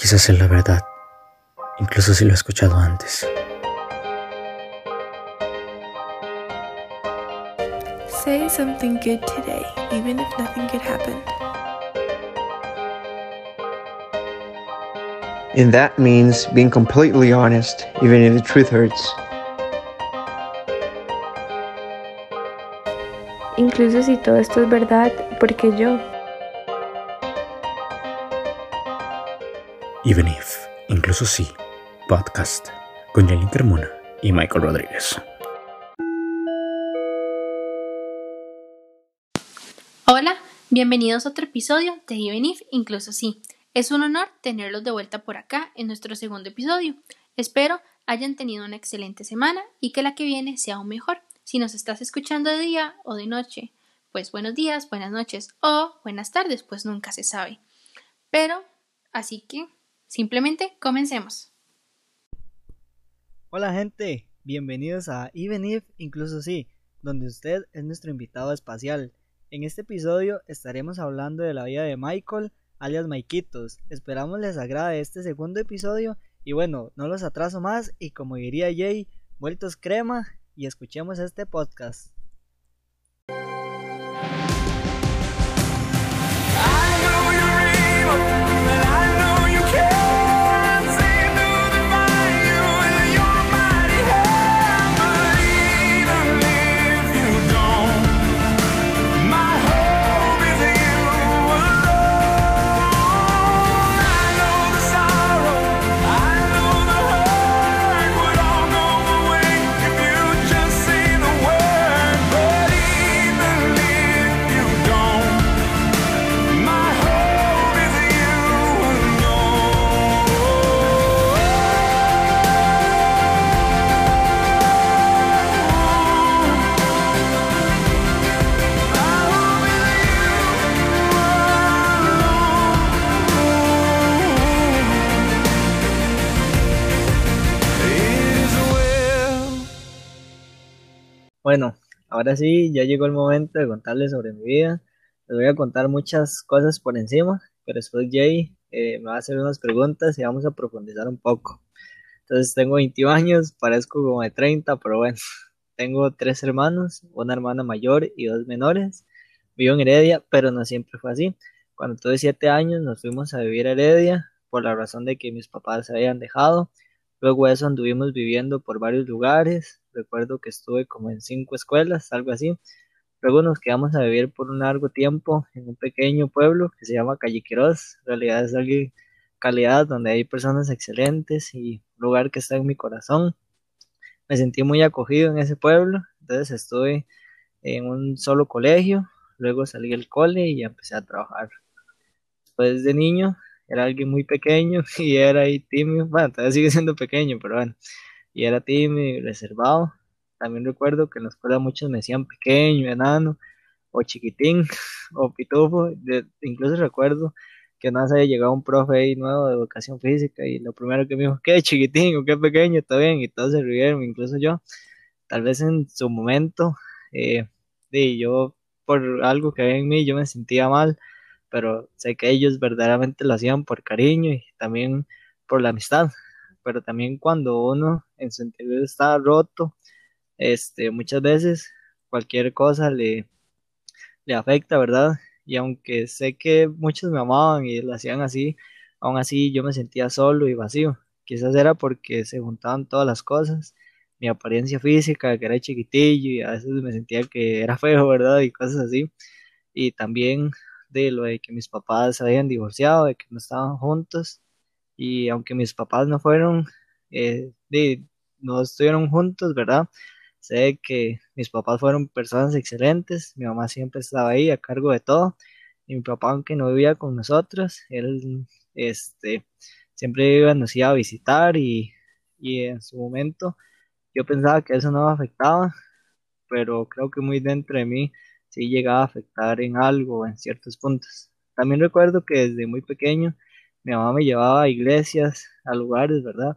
Quizás es la verdad, incluso si lo he escuchado antes. Say something good today, even if nothing good happened. And that means being completely honest, even if the truth hurts. Incluso si todo esto es verdad, porque yo. Even if, incluso si, podcast con Janine Carmona y Michael Rodríguez. Hola, bienvenidos a otro episodio de Even if, incluso si. Es un honor tenerlos de vuelta por acá en nuestro segundo episodio. Espero hayan tenido una excelente semana y que la que viene sea aún mejor. Si nos estás escuchando de día o de noche, pues buenos días, buenas noches o buenas tardes, pues nunca se sabe. Pero, así que, simplemente comencemos. Hola gente, bienvenidos a Even If, incluso sí, donde usted es nuestro invitado espacial. En este episodio estaremos hablando de la vida de Michael, alias Maikitos. Esperamos les agrade este segundo episodio y bueno, no los atraso más y como diría Jay, vueltos crema y escuchemos este podcast. Ahora sí, ya llegó el momento de contarles sobre mi vida. Les voy a contar muchas cosas por encima, pero después Jay eh, me va a hacer unas preguntas y vamos a profundizar un poco. Entonces tengo 21 años, parezco como de 30, pero bueno, tengo tres hermanos, una hermana mayor y dos menores. Vivo en Heredia, pero no siempre fue así. Cuando tuve 7 años nos fuimos a vivir a Heredia por la razón de que mis papás se habían dejado. Luego de eso anduvimos viviendo por varios lugares, recuerdo que estuve como en cinco escuelas, algo así. Luego nos quedamos a vivir por un largo tiempo en un pequeño pueblo que se llama Calle Quirós. En realidad es alguien calidad donde hay personas excelentes y lugar que está en mi corazón. Me sentí muy acogido en ese pueblo, entonces estuve en un solo colegio, luego salí del cole y empecé a trabajar. Después de niño era alguien muy pequeño y era ahí tímido, bueno, todavía sigue siendo pequeño, pero bueno, y era tímido y reservado. También recuerdo que en la escuela muchos me decían pequeño, enano, o chiquitín, o pitufo. incluso recuerdo que una vez había llegado un profe ahí nuevo de educación física y lo primero que me dijo, ¿qué chiquitín o qué pequeño? Está bien, y todos se rieron, incluso yo. Tal vez en su momento, eh, yo por algo que había en mí, yo me sentía mal, pero sé que ellos verdaderamente lo hacían por cariño y también por la amistad pero también cuando uno en su interior está roto, este, muchas veces cualquier cosa le, le afecta, ¿verdad? Y aunque sé que muchos me amaban y lo hacían así, aún así yo me sentía solo y vacío. Quizás era porque se juntaban todas las cosas, mi apariencia física, que era chiquitillo y a veces me sentía que era feo, ¿verdad? Y cosas así. Y también de lo de que mis papás se habían divorciado, de que no estaban juntos y aunque mis papás no fueron, eh, no estuvieron juntos, ¿verdad? Sé que mis papás fueron personas excelentes, mi mamá siempre estaba ahí a cargo de todo, y mi papá, aunque no vivía con nosotros, él este, siempre nos iba a visitar y, y en su momento yo pensaba que eso no me afectaba, pero creo que muy dentro de mí sí llegaba a afectar en algo, en ciertos puntos. También recuerdo que desde muy pequeño mi mamá me llevaba a iglesias, a lugares, ¿verdad?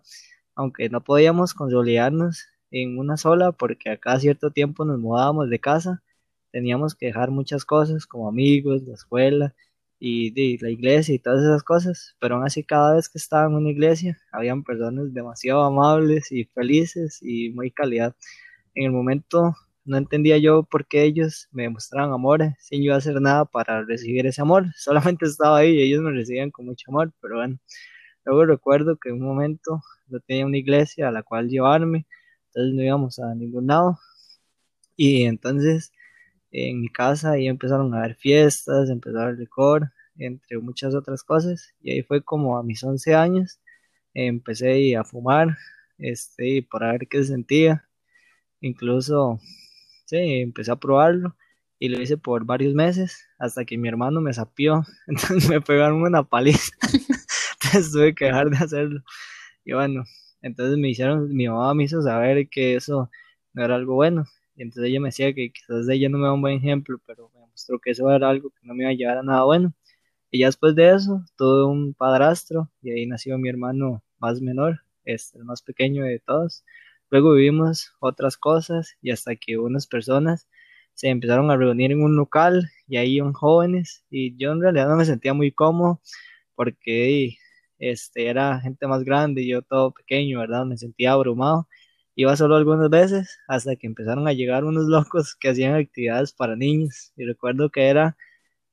Aunque no podíamos consolidarnos en una sola porque a cierto tiempo nos mudábamos de casa, teníamos que dejar muchas cosas como amigos, la escuela y de la iglesia y todas esas cosas, pero aún así cada vez que estaba en una iglesia habían personas demasiado amables y felices y muy calidad. En el momento no entendía yo por qué ellos me demostraban amor sin yo hacer nada para recibir ese amor, solamente estaba ahí y ellos me recibían con mucho amor, pero bueno, luego recuerdo que en un momento no tenía una iglesia a la cual llevarme, entonces no íbamos a ningún lado y entonces en mi casa ahí empezaron a haber fiestas, empezó a haber licor, entre muchas otras cosas. Y ahí fue como a mis 11 años, empecé a fumar, este, para ver qué se sentía. Incluso, empecé a probarlo y lo hice por varios meses hasta que mi hermano me sapió, entonces me pegaron una paliza, entonces tuve que dejar de hacerlo. Y bueno, entonces me hicieron, mi mamá me hizo saber que eso no era algo bueno. Y entonces ella me decía que quizás ella no me da un buen ejemplo, pero me mostró que eso era algo que no me iba a llevar a nada bueno. Y ya después de eso, tuve un padrastro y ahí nació mi hermano más menor, este, el más pequeño de todos. Luego vivimos otras cosas y hasta que unas personas se empezaron a reunir en un local y ahí iban jóvenes y yo en realidad no me sentía muy cómodo porque este, era gente más grande y yo todo pequeño, ¿verdad? Me sentía abrumado. Iba solo algunas veces hasta que empezaron a llegar unos locos que hacían actividades para niños y recuerdo que era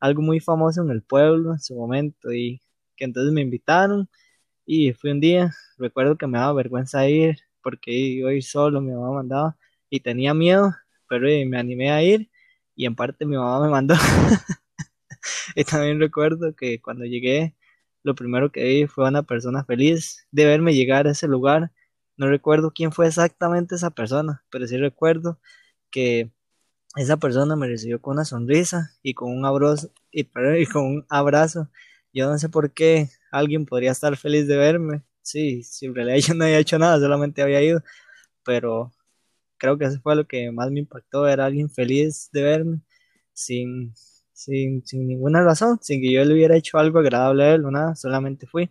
algo muy famoso en el pueblo en su momento y que entonces me invitaron y fui un día, recuerdo que me daba vergüenza ir porque iba a ir solo, mi mamá mandaba y tenía miedo, pero me animé a ir y en parte mi mamá me mandó. y también recuerdo que cuando llegué, lo primero que vi fue una persona feliz de verme llegar a ese lugar. No recuerdo quién fue exactamente esa persona, pero sí recuerdo que esa persona me recibió con una sonrisa y con un abrazo y, con un abrazo. Yo no sé por qué alguien podría estar feliz de verme. Sí, si yo no había hecho nada, solamente había ido, pero creo que eso fue lo que más me impactó, era alguien feliz de verme sin, sin, sin ninguna razón, sin que yo le hubiera hecho algo agradable a él o nada, solamente fui.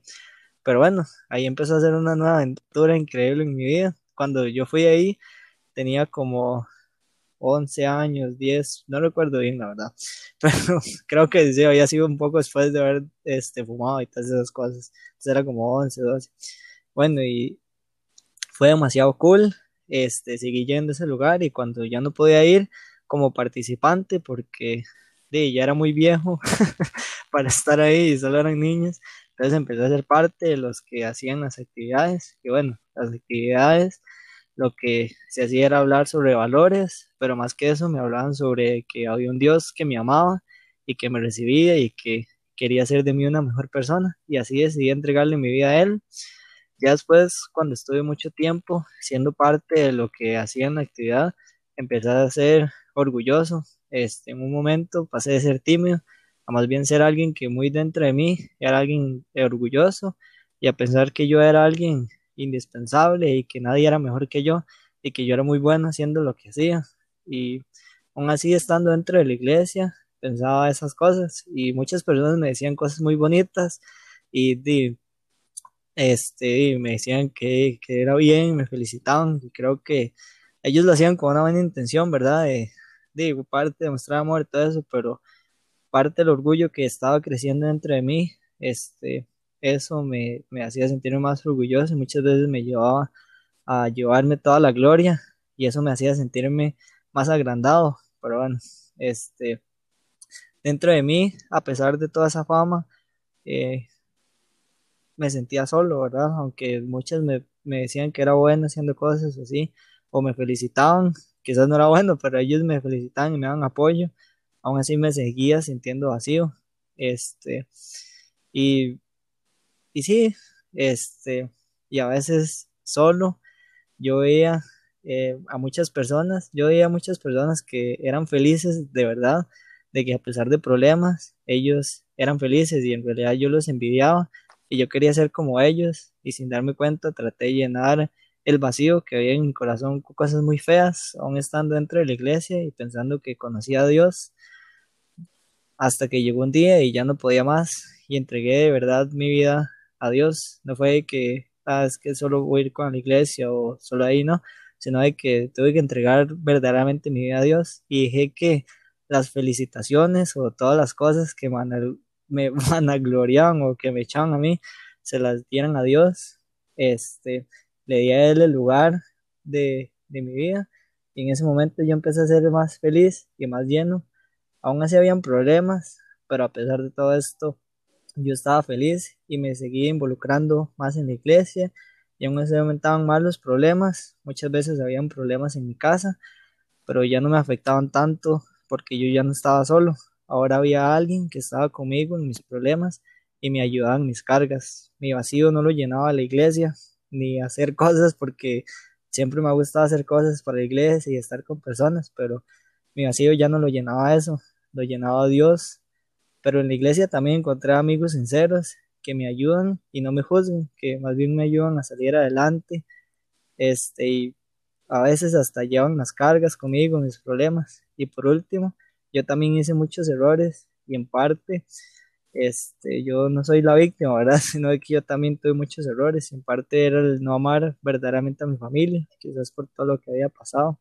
Pero bueno, ahí empezó a ser una nueva aventura increíble en mi vida. Cuando yo fui ahí, tenía como 11 años, 10, no recuerdo bien la verdad, pero creo que sí, había sido un poco después de haber este, fumado y todas esas cosas, entonces era como 11, 12. Bueno, y fue demasiado cool, este, seguí yendo a ese lugar y cuando ya no podía ir como participante porque de, ya era muy viejo para estar ahí y solo eran niños, entonces empecé a ser parte de los que hacían las actividades, y bueno, las actividades lo que se hacía era hablar sobre valores, pero más que eso me hablaban sobre que había un Dios que me amaba y que me recibía y que quería hacer de mí una mejor persona y así decidí entregarle mi vida a él. Ya después, cuando estuve mucho tiempo siendo parte de lo que hacía en la actividad, empecé a ser orgulloso. Este, en un momento pasé de ser tímido a más bien ser alguien que muy dentro de mí era alguien orgulloso y a pensar que yo era alguien indispensable y que nadie era mejor que yo y que yo era muy bueno haciendo lo que hacía. Y aún así estando dentro de la iglesia, pensaba esas cosas y muchas personas me decían cosas muy bonitas y, este, me decían que, que, era bien, me felicitaban y creo que ellos lo hacían con una buena intención, ¿verdad? De parte de mostrar amor y todo eso, pero parte del orgullo que estaba creciendo dentro de mí, este, eso me, hacía sentirme más orgulloso y muchas veces me llevaba a llevarme toda la gloria y eso me hacía sentirme más agrandado. Pero bueno, este, dentro de mí, a pesar de toda esa fama, eh, me sentía solo, ¿verdad? Aunque muchas me, me, decían que era bueno haciendo cosas así, o me felicitaban, quizás no era bueno, pero ellos me felicitaban y me daban apoyo, aún así me seguía sintiendo vacío. Este, y y sí, este, y a veces solo yo veía eh, a muchas personas, yo veía a muchas personas que eran felices de verdad, de que a pesar de problemas, ellos eran felices y en realidad yo los envidiaba y yo quería ser como ellos y sin darme cuenta traté de llenar el vacío que había en mi corazón con cosas muy feas, aún estando dentro de la iglesia y pensando que conocía a Dios, hasta que llegó un día y ya no podía más y entregué de verdad mi vida a Dios. No fue que, ah, es que solo voy a ir con la iglesia o solo ahí, no, sino de que tuve que entregar verdaderamente mi vida a Dios y dije que las felicitaciones o todas las cosas que me vanagloriaban o que me echaban a mí, se las dieran a Dios. Este, le di a Él el lugar de, de mi vida y en ese momento yo empecé a ser más feliz y más lleno. Aún así habían problemas, pero a pesar de todo esto, yo estaba feliz y me seguía involucrando más en la iglesia y aún así aumentaban más los problemas. Muchas veces habían problemas en mi casa, pero ya no me afectaban tanto porque yo ya no estaba solo. Ahora había alguien que estaba conmigo en mis problemas y me ayudaba en mis cargas. Mi vacío no lo llenaba la iglesia ni hacer cosas porque siempre me ha gustado hacer cosas para la iglesia y estar con personas, pero mi vacío ya no lo llenaba eso, lo llenaba Dios. Pero en la iglesia también encontré amigos sinceros que me ayudan y no me juzgan, que más bien me ayudan a salir adelante. Este, y a veces hasta llevan las cargas conmigo, mis problemas. Y por último, yo también hice muchos errores y en parte este, yo no soy la víctima, ¿verdad? Sino que yo también tuve muchos errores. En parte era el no amar verdaderamente a mi familia, quizás por todo lo que había pasado.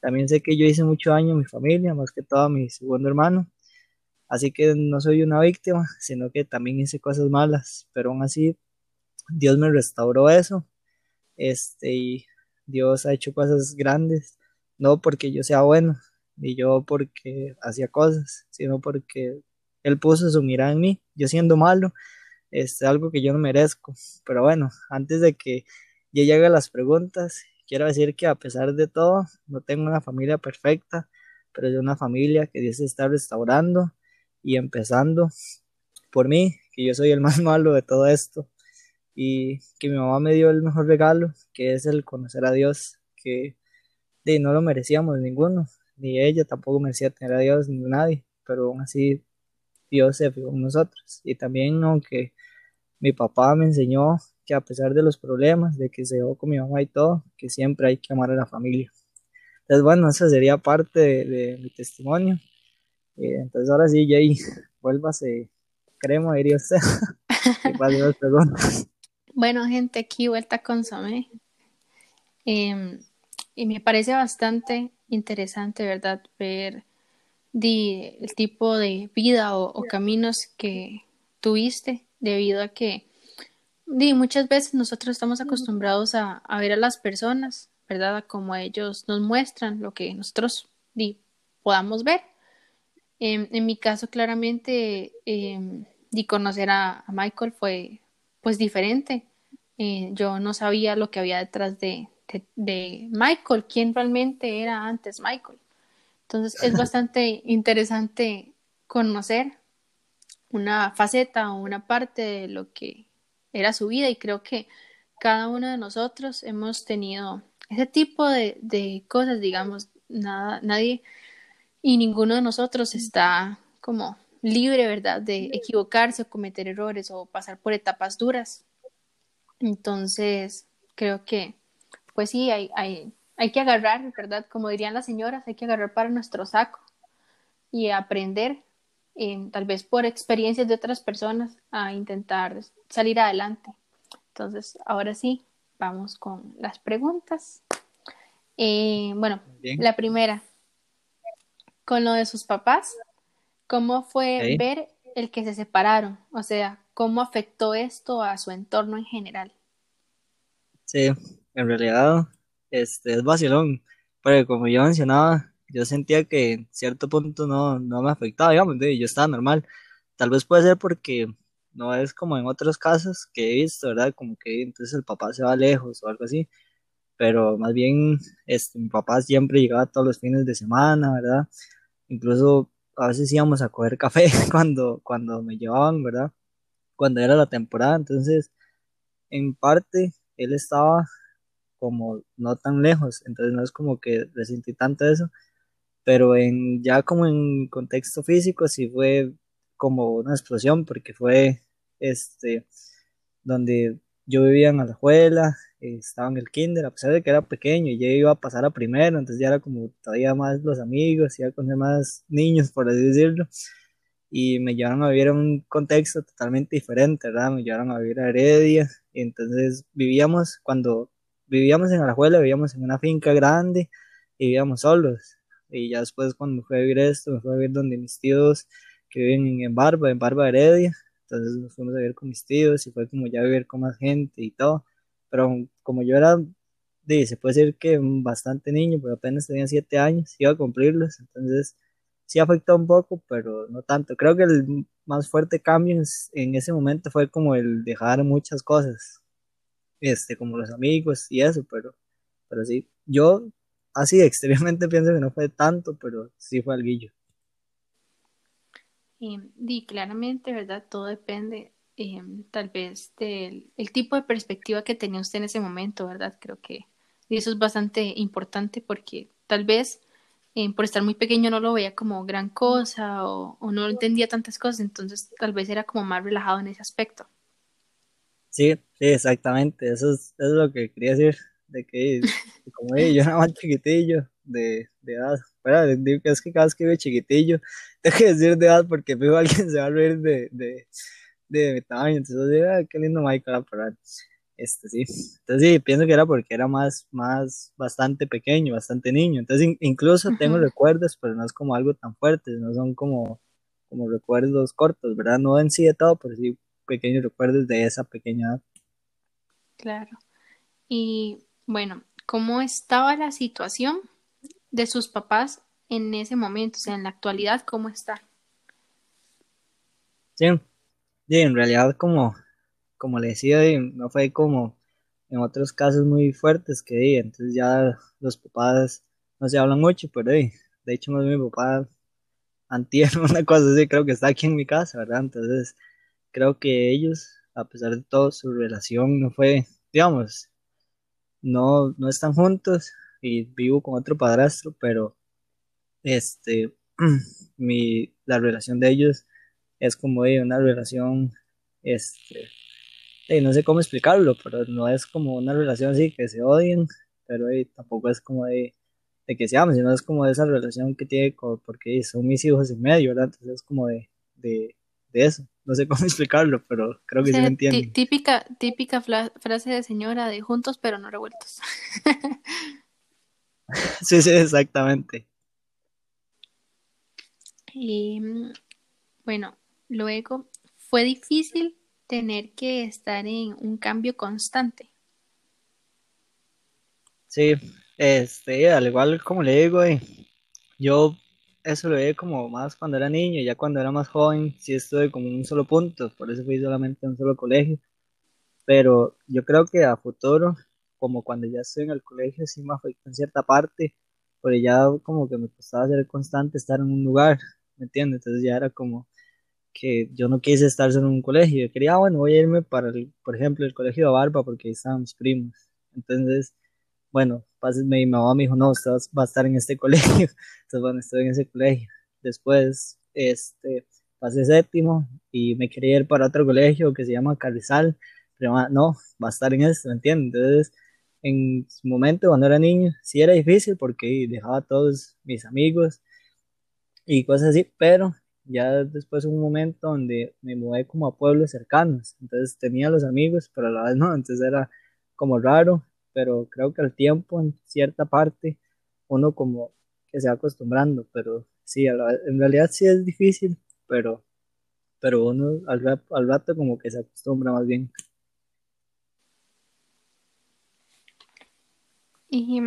También sé que yo hice mucho daño a mi familia, más que todo a mi segundo hermano. Así que no soy una víctima, sino que también hice cosas malas, pero aún así Dios me restauró eso. Este, y Dios ha hecho cosas grandes, no porque yo sea bueno, ni yo porque hacía cosas, sino porque él puso su mirada en mí, yo siendo malo, es algo que yo no merezco. Pero bueno, antes de que yo llegue a las preguntas, quiero decir que a pesar de todo, no tengo una familia perfecta, pero es una familia que Dios está restaurando y empezando por mí, que yo soy el más malo de todo esto y que mi mamá me dio el mejor regalo, que es el conocer a Dios, que de, no lo merecíamos ninguno, ni ella tampoco merecía tener a Dios, ni nadie, pero aún así Dios se fijó en nosotros. Y también, aunque mi papá me enseñó que a pesar de los problemas, de que se dejó con mi mamá y todo, que siempre hay que amar a la familia. Entonces, bueno, esa sería parte de, mi testimonio. Eh, entonces, ahora sí, Jay, vuélvase crema, diría usted. Bueno, gente, aquí vuelta con Samé. Em, y me parece bastante interesante, ¿verdad? Ver el tipo de vida o, caminos que tuviste debido a que di, muchas veces nosotros estamos acostumbrados a, ver a las personas, ¿verdad? Como ellos nos muestran lo que nosotros di, podamos ver. En, mi caso, claramente, eh, di conocer a, Michael fue pues diferente. Eh, yo no sabía lo que había detrás de, de Michael, quién realmente era antes Michael. Entonces es bastante interesante conocer una faceta o una parte de lo que era su vida y creo que cada uno de nosotros hemos tenido ese tipo de, de cosas, digamos, nada, nadie y ninguno de nosotros está como libre, ¿verdad?, de equivocarse o cometer errores o pasar por etapas duras. Entonces, creo que, pues sí, hay, hay hay que agarrar, ¿verdad? Como dirían las señoras, hay que agarrar para nuestro saco y aprender, eh, tal vez por experiencias de otras personas, a intentar salir adelante. Entonces, ahora sí, vamos con las preguntas. Eh, bueno, la primera, con lo de sus papás, ¿cómo fue ver el que se separaron? O sea, ¿cómo afectó esto a su entorno en general? Sí, en realidad este, es vacilón, porque como yo mencionaba, yo sentía que en cierto punto no, no me afectaba, digamos, yo estaba normal. Tal vez puede ser porque no es como en otros casos que he visto, ¿verdad? Como que entonces el papá se va lejos o algo así, pero más bien este, mi papá siempre llegaba todos los fines de semana, ¿verdad? Incluso a veces íbamos a coger café cuando, cuando me llevaban, ¿verdad? Cuando era la temporada, entonces en parte él estaba como no tan lejos, entonces no es como que resentí tanto eso, pero en ya como en contexto físico sí fue como una explosión porque fue este donde yo vivía en la escuela, estaba en el kinder, a pesar de que era pequeño y ya iba a pasar a primero, entonces ya era como todavía más los amigos, iba a conocer más niños, por así decirlo, y me llevaron a vivir en un contexto totalmente diferente, ¿verdad? Me llevaron a vivir a Heredia, y entonces vivíamos cuando vivíamos en Alajuela, vivíamos en una finca grande y vivíamos solos. Y ya después cuando me fui a vivir esto, me fui a vivir donde mis tíos que viven en Barba, en Barba Heredia. Entonces nos fuimos a vivir con mis tíos y fue como ya vivir con más gente y todo. Pero como yo era, se puede decir que bastante niño, pero apenas tenía siete años, iba a cumplirlos. Entonces sí afectó un poco, pero no tanto. Creo que el más fuerte cambio en ese momento fue como el dejar muchas cosas, este, como los amigos y eso, pero, pero sí, yo así extremadamente pienso que no fue tanto, pero sí fue algo. y claramente, ¿verdad? Todo depende eh, tal vez del el tipo de perspectiva que tenía usted en ese momento, ¿verdad? Creo que eso es bastante importante porque tal vez eh, por estar muy pequeño no lo veía como gran cosa o, o, no entendía tantas cosas, entonces tal vez era como más relajado en ese aspecto. Sí, sí, exactamente, eso es, eso es lo que quería decir, de que como yo era más chiquitillo de, de edad, pero es que cada vez que veo chiquitillo, tengo que decir de edad porque veo alguien se va a reír de, de, de mi tamaño, entonces ah, qué lindo Michael, pero este, sí. Entonces sí, pienso que era porque era más, más, bastante pequeño, bastante niño. Entonces incluso tengo recuerdos, pero no es como algo tan fuerte, no son como, como recuerdos cortos, ¿verdad? No en sí de todo, pero sí pequeños recuerdos de esa pequeña edad. Claro. Y bueno, ¿cómo estaba la situación de sus papás en ese momento? O sea, en la actualidad, ¿cómo está? Sí, sí en realidad como como le decía, no fue como en otros casos muy fuertes que di, entonces ya los papás no se hablan mucho, pero de hecho no es mi papá antier, una cosa así, creo que está aquí en mi casa, ¿verdad? Entonces creo que ellos, a pesar de todo, su relación no fue, digamos, no, no están juntos y vivo con otro padrastro, pero este, mi, la relación de ellos es como de una relación, este, no sé cómo explicarlo, pero no es como una relación así que se odien, pero tampoco es como de, que se amen, sino es como de esa relación que tiene, porque son mis hijos en medio, ¿verdad? Entonces es como de, de, eso. No sé cómo explicarlo, pero creo que sí me entienden. Típica, típica frase de señora de juntos pero no revueltos. sí, sí, exactamente. Y bueno, luego fue difícil tener que estar en un cambio constante. Sí, este, al igual como le digo, eh, yo eso lo vi como más cuando era niño, ya cuando era más joven sí estuve como en un solo punto, por eso fui solamente en un solo colegio, pero yo creo que a futuro, como cuando ya estoy en el colegio, sí me afecta en cierta parte, porque ya como que me costaba ser constante estar en un lugar, ¿me entiendes? Entonces ya era como, que yo no quise estar en un colegio. Yo quería, ah, bueno, voy a irme para, el, por ejemplo, el colegio de Barba porque ahí estaban mis primos. Entonces, bueno, mi mamá me dijo, no, usted va a estar en este colegio. Entonces, bueno, estoy en ese colegio. Después, este, pasé séptimo y me quería ir para otro colegio que se llama Carrizal. Pero ah, no, va a estar en este, ¿me entiendes? Entonces, en su momento, cuando era niño, sí era difícil porque dejaba a todos mis amigos y cosas así, pero ya después hubo un momento donde me mudé como a pueblos cercanos, entonces tenía los amigos, pero a la vez no, entonces era como raro, pero creo que al tiempo en cierta parte uno como que se va acostumbrando, pero sí, en realidad sí es difícil, pero, pero uno al, al rato como que se acostumbra más bien. ¿Y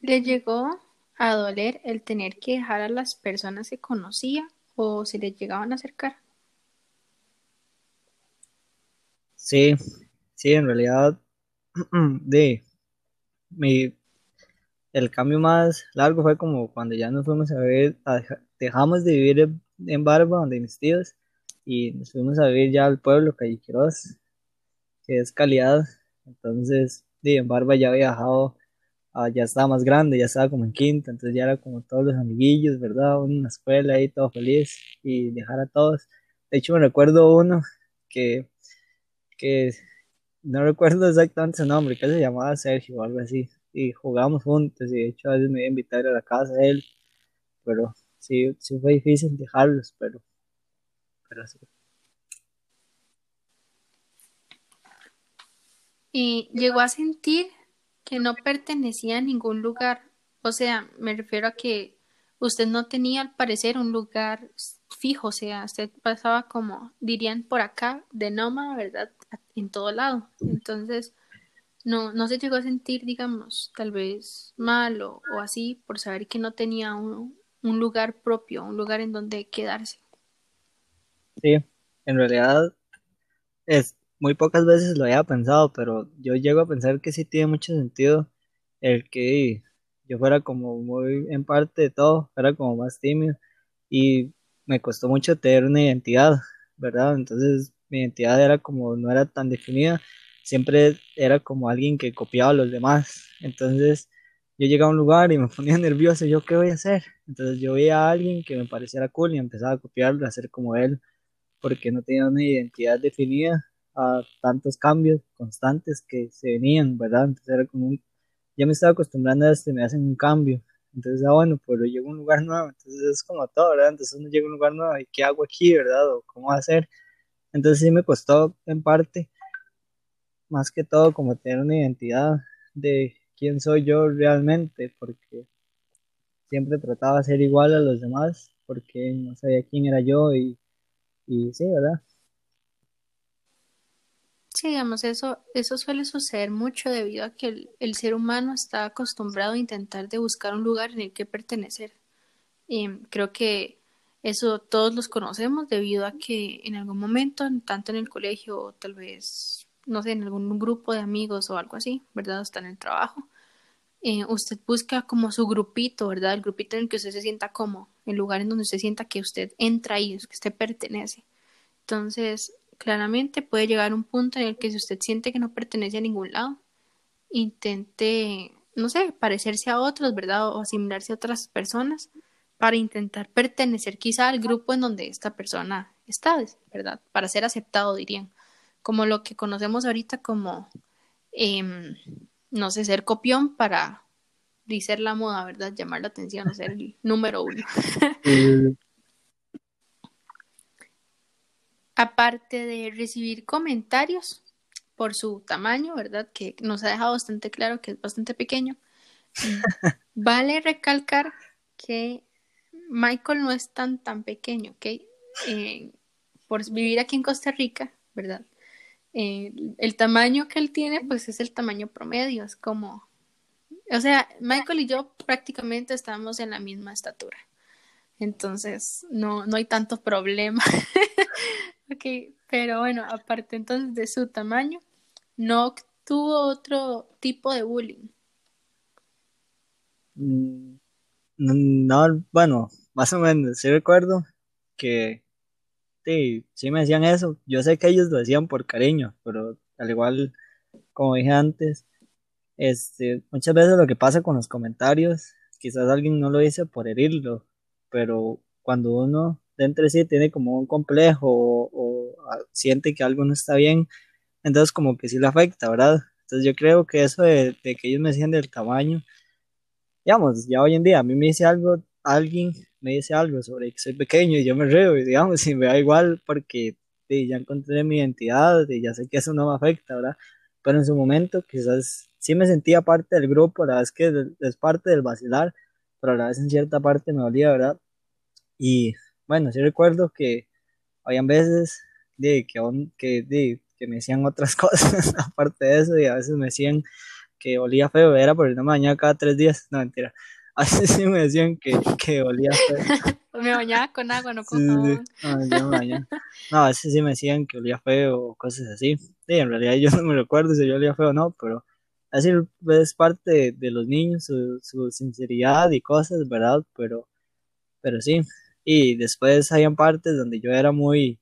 le llegó a doler el tener que dejar a las personas que conocía o se les llegaban a acercar. Sí, sí, en realidad, de mi, el cambio más largo fue como cuando ya nos fuimos a ver, dejamos de vivir en, Barba, donde mis tíos, y nos fuimos a vivir ya al pueblo, Calle que es calidad. Entonces, de, en Barba ya había viajado Ah, ya estaba más grande, ya estaba como en quinta, entonces ya era como todos los amiguillos, ¿verdad? Una escuela ahí todo feliz y dejar a todos. De hecho, me recuerdo uno que, que no recuerdo exactamente su nombre, que se llamaba Sergio o algo así, y jugábamos juntos, y de hecho a veces me iba a invitar a la casa de él, pero sí, sí fue difícil dejarlos, pero, pero sí. ¿Y llegó a sentir que no pertenecía a ningún lugar. O sea, me refiero a que usted no tenía al parecer un lugar fijo, o sea, usted pasaba como, dirían por acá, de nómada, ¿verdad? En todo lado. Entonces, no, no se llegó a sentir, digamos, tal vez mal o, o así por saber que no tenía un, un lugar propio, un lugar en donde quedarse. Sí, en realidad es muy pocas veces lo había pensado, pero yo llego a pensar que sí tiene mucho sentido el que yo fuera como muy en parte de todo, fuera como más tímido y me costó mucho tener una identidad, ¿verdad? Entonces mi identidad era como no era tan definida, siempre era como alguien que copiaba a los demás. Entonces yo llegaba a un lugar y me ponía nervioso, yo qué voy a hacer? Entonces yo veía a alguien que me pareciera cool y empezaba a copiarlo, a hacer como él, porque no tenía una identidad definida a tantos cambios constantes que se venían, ¿verdad? Entonces era como un, ya me estaba acostumbrando a este, me hacen un cambio. Entonces, ah, bueno, pero llego a un lugar nuevo, entonces es como todo, ¿verdad? Entonces uno llega a un lugar nuevo y ¿qué hago aquí, verdad? O cómo hacer. Entonces sí me costó en parte, más que todo, como tener una identidad de quién soy yo realmente, porque siempre trataba de ser igual a los demás, porque no sabía quién era yo y, y sí, ¿verdad? Sí, digamos, eso, eso suele suceder mucho debido a que el, ser humano está acostumbrado a intentar de buscar un lugar en el que pertenecer. Y creo que eso todos los conocemos debido a que en algún momento, tanto en el colegio o tal vez, no sé, en algún grupo de amigos o algo así, ¿verdad? O está en el trabajo, eh, usted busca como su grupito, ¿verdad? El grupito en el que usted se sienta como, el lugar en donde usted sienta que usted entra ahí, que usted pertenece. Entonces, claramente puede llegar un punto en el que si usted siente que no pertenece a ningún lado, intente, no sé, parecerse a otros, ¿verdad? O asimilarse a otras personas para intentar pertenecer quizá al grupo en donde esta persona está, ¿verdad? Para ser aceptado, dirían. Como lo que conocemos ahorita como, eh, no sé, ser copión para ser la moda, ¿verdad? Llamar la atención, ser el número uno. Aparte de recibir comentarios por su tamaño, ¿verdad? Que nos ha dejado bastante claro que es bastante pequeño. vale recalcar que Michael no es tan tan pequeño, ¿ok? Eh, por vivir aquí en Costa Rica, ¿verdad? Eh, el tamaño que él tiene, pues es el tamaño promedio, es como, o sea, Michael y yo prácticamente estamos en la misma estatura, entonces no, no hay tanto problema. ok, pero bueno, aparte entonces de su tamaño, no tuvo otro tipo de bullying. Mm, no, bueno, más o menos, sí recuerdo que sí, sí me decían eso. Yo sé que ellos lo decían por cariño, pero al igual, como dije antes, este, muchas veces lo que pasa con los comentarios, quizás alguien no lo dice por herirlo, pero cuando uno dentro de sí tiene como un complejo o, o siente que algo no está bien, entonces como que sí le afecta, ¿verdad? Entonces yo creo que eso de, de que ellos me decían del tamaño, digamos, ya hoy en día a mí me dice algo, alguien me dice algo sobre que soy pequeño y yo me río digamos, y me da igual porque ya encontré mi identidad y ya sé que eso no me afecta, ¿verdad? Pero en su momento quizás sí me sentía parte del grupo, la verdad es que es parte del vacilar, pero a la vez en cierta parte me dolía, ¿verdad? Y bueno, sí recuerdo que habían veces de que, que, de, que me decían otras cosas aparte de eso y a veces me decían que olía feo, era por no me bañaba cada tres días, no mentira, a veces sí me decían que, que olía feo. me bañaba con agua, no con jabón. No, a veces sí me decían que olía feo o cosas así. Sí, en realidad yo no me recuerdo si yo olía feo o no, pero así es parte de, de los niños, su, su, sinceridad y cosas, ¿verdad? Pero, pero sí. Y después habían partes donde yo era muy,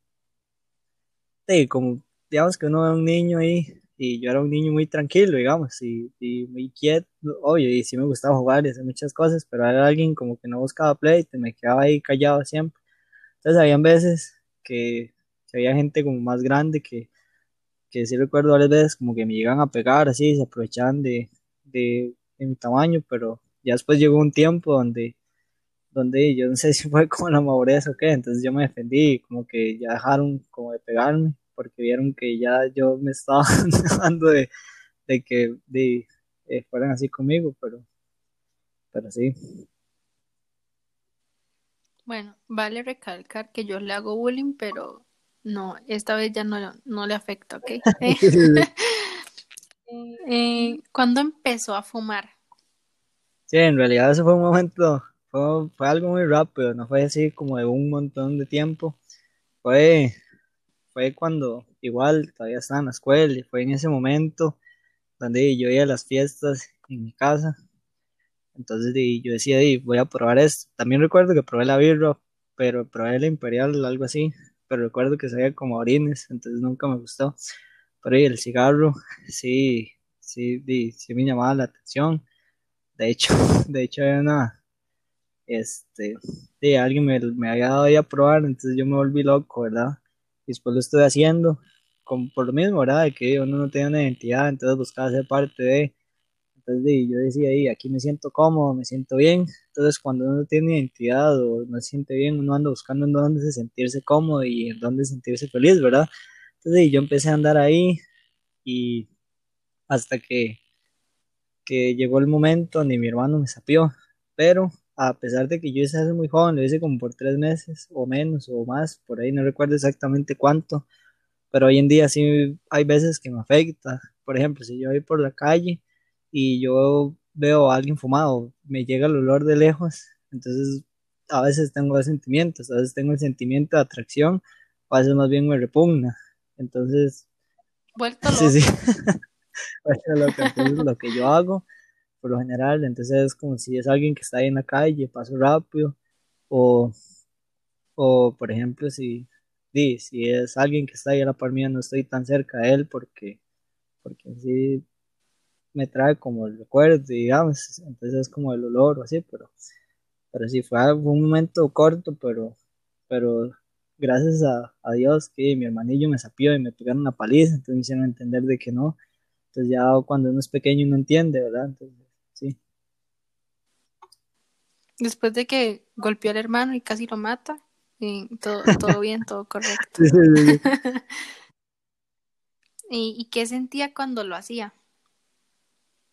sí, como, digamos que uno era un niño ahí y yo era un niño muy tranquilo, digamos, y, y muy quieto, obvio, y sí me gustaba jugar y hacer muchas cosas, pero era alguien como que no buscaba play, te me quedaba ahí callado siempre. Entonces habían veces que, que había gente como más grande que, que sí recuerdo varias veces como que me llegan a pegar así, se aprovechaban de, de, de mi tamaño, pero ya después llegó un tiempo donde donde yo no sé si fue como la madurez o qué, entonces yo me defendí, como que ya dejaron como de pegarme, porque vieron que ya yo me estaba dejando de, de que de, eh, fueran así conmigo, pero, pero sí. Bueno, vale recalcar que yo le hago bullying, pero no, esta vez ya no, no le afecta, ¿ok? Eh, ¿Cuándo empezó a fumar? Sí, en realidad eso fue un momento, fue, algo muy rápido, no fue así como de un montón de tiempo. Fue, fue cuando igual todavía estaba en la escuela y fue en ese momento donde yo iba a las fiestas en mi casa. Entonces di, yo decía, voy a probar esto. También recuerdo que probé la birra, pero probé la imperial, algo así. Pero recuerdo que sabía como orines, entonces nunca me gustó. Pero y el cigarro, sí, sí, di, sí me llamaba la atención. De hecho, de hecho había una, este, di, alguien me, me había dado ahí a probar, entonces yo me volví loco, ¿verdad? Y después lo estoy haciendo, como por lo mismo, ¿verdad? De que uno no tenía una identidad, entonces buscaba ser parte de, entonces yo decía ahí, aquí me siento cómodo, me siento bien, entonces cuando uno no tiene identidad o no se siente bien, uno anda buscando en dónde sentirse cómodo y en dónde sentirse feliz, ¿verdad? Entonces di, yo empecé a andar ahí y hasta que, que llegó el momento donde mi hermano me sapió, pero a pesar de que yo hice hace muy joven, lo hice como por tres meses o menos o más, por ahí no recuerdo exactamente cuánto, pero hoy en día sí hay veces que me afecta. Por ejemplo, si yo voy por la calle y yo veo a alguien fumado, me llega el olor de lejos, entonces a veces tengo sentimientos, a veces tengo el sentimiento de atracción, a veces más bien me repugna. Entonces, Vuelto sí, loco. sí. Eso es lo que, entonces, lo que yo hago por lo general, entonces es como si es alguien que está ahí en la calle, paso rápido, o, o por ejemplo, si, si es alguien que está ahí a la par mía, no estoy tan cerca de él porque, porque sí me trae como el recuerdo, digamos, entonces es como el olor o así, pero, pero sí fue, un momento corto, pero, pero gracias a, Dios que mi hermanillo me sapió y me pegaron una paliza, entonces me hicieron entender de que no, entonces ya cuando uno es pequeño uno entiende, ¿verdad? Entonces. Después de que golpeó al hermano y casi lo mata, y todo, todo bien, todo correcto. Sí, sí, sí. ¿Y, y qué sentía cuando lo hacía?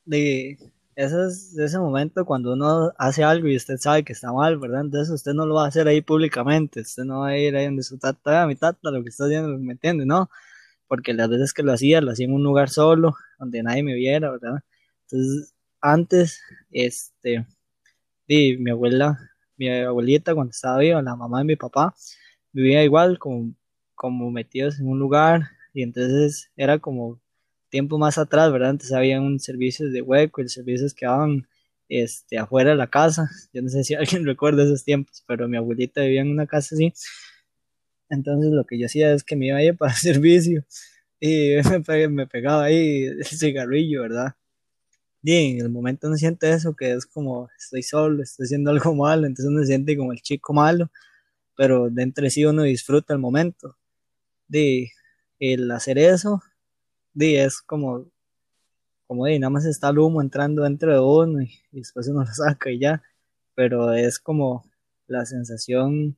de ese, es- ese momento cuando uno hace algo y usted sabe que está mal, ¿verdad? Entonces usted no lo va a hacer ahí públicamente, usted no va a ir ahí donde su tata, "Vea, mi tata, lo que está haciendo, ¿me entiende? No, porque las veces que lo hacía, lo hacía en un lugar solo, donde nadie me viera, ¿verdad? Entonces, antes, este, di, mi abuela, mi abuelita cuando estaba viva, la mamá de mi papá, vivía igual, como, como metidos en un lugar, y entonces era como tiempo más atrás, ¿verdad? Antes había un servicios de hueco y servicios que daban este, afuera de la casa. Yo no sé si alguien recuerda esos tiempos, pero mi abuelita vivía en una casa así. Entonces lo que yo hacía es que me iba a ir para el servicio y me pegaba ahí el cigarrillo, ¿verdad? Y en el momento uno siente eso, que es como estoy solo, estoy haciendo algo malo, entonces uno se siente como el chico malo, pero dentro de sí uno disfruta el momento. De el hacer eso, de es como como de nada más está el humo entrando dentro de uno y, y después uno lo saca y ya, pero es como la sensación,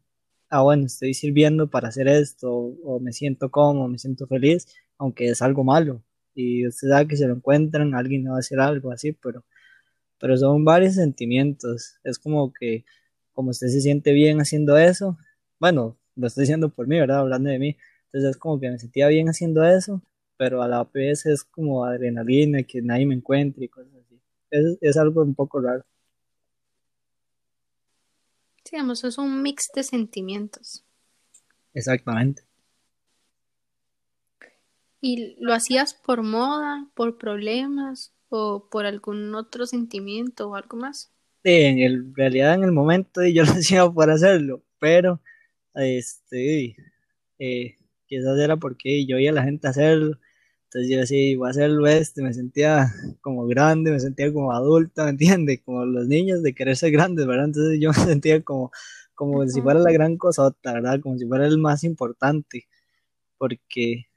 ah bueno, estoy sirviendo para hacer esto, o, me siento cómodo, me siento feliz, aunque es algo malo, y usted sabe que si lo encuentran, alguien le va a hacer algo así, pero, pero son varios sentimientos, es como que, como usted se siente bien haciendo eso, bueno, lo estoy diciendo por mí, ¿verdad? Hablando de mí, entonces es como que me sentía bien haciendo eso, pero a la vez es como adrenalina, que nadie me encuentre y cosas así. Es, es algo un poco raro. Sí, digamos, es un mix de sentimientos. Exactamente. ¿Y lo hacías por moda, por problemas o por algún otro sentimiento o algo más? Sí, en el- realidad en el momento yo lo hacía por hacerlo, pero este, eh, quizás era porque yo veía a la gente hacerlo, entonces yo decía, voy a hacerlo este, me sentía como grande, me sentía como adulto, ¿me entiendes? Como los niños de querer ser grandes, ¿verdad? Entonces yo me sentía como, como si fuera la gran cosota, ¿verdad? Como si fuera el más importante, porque,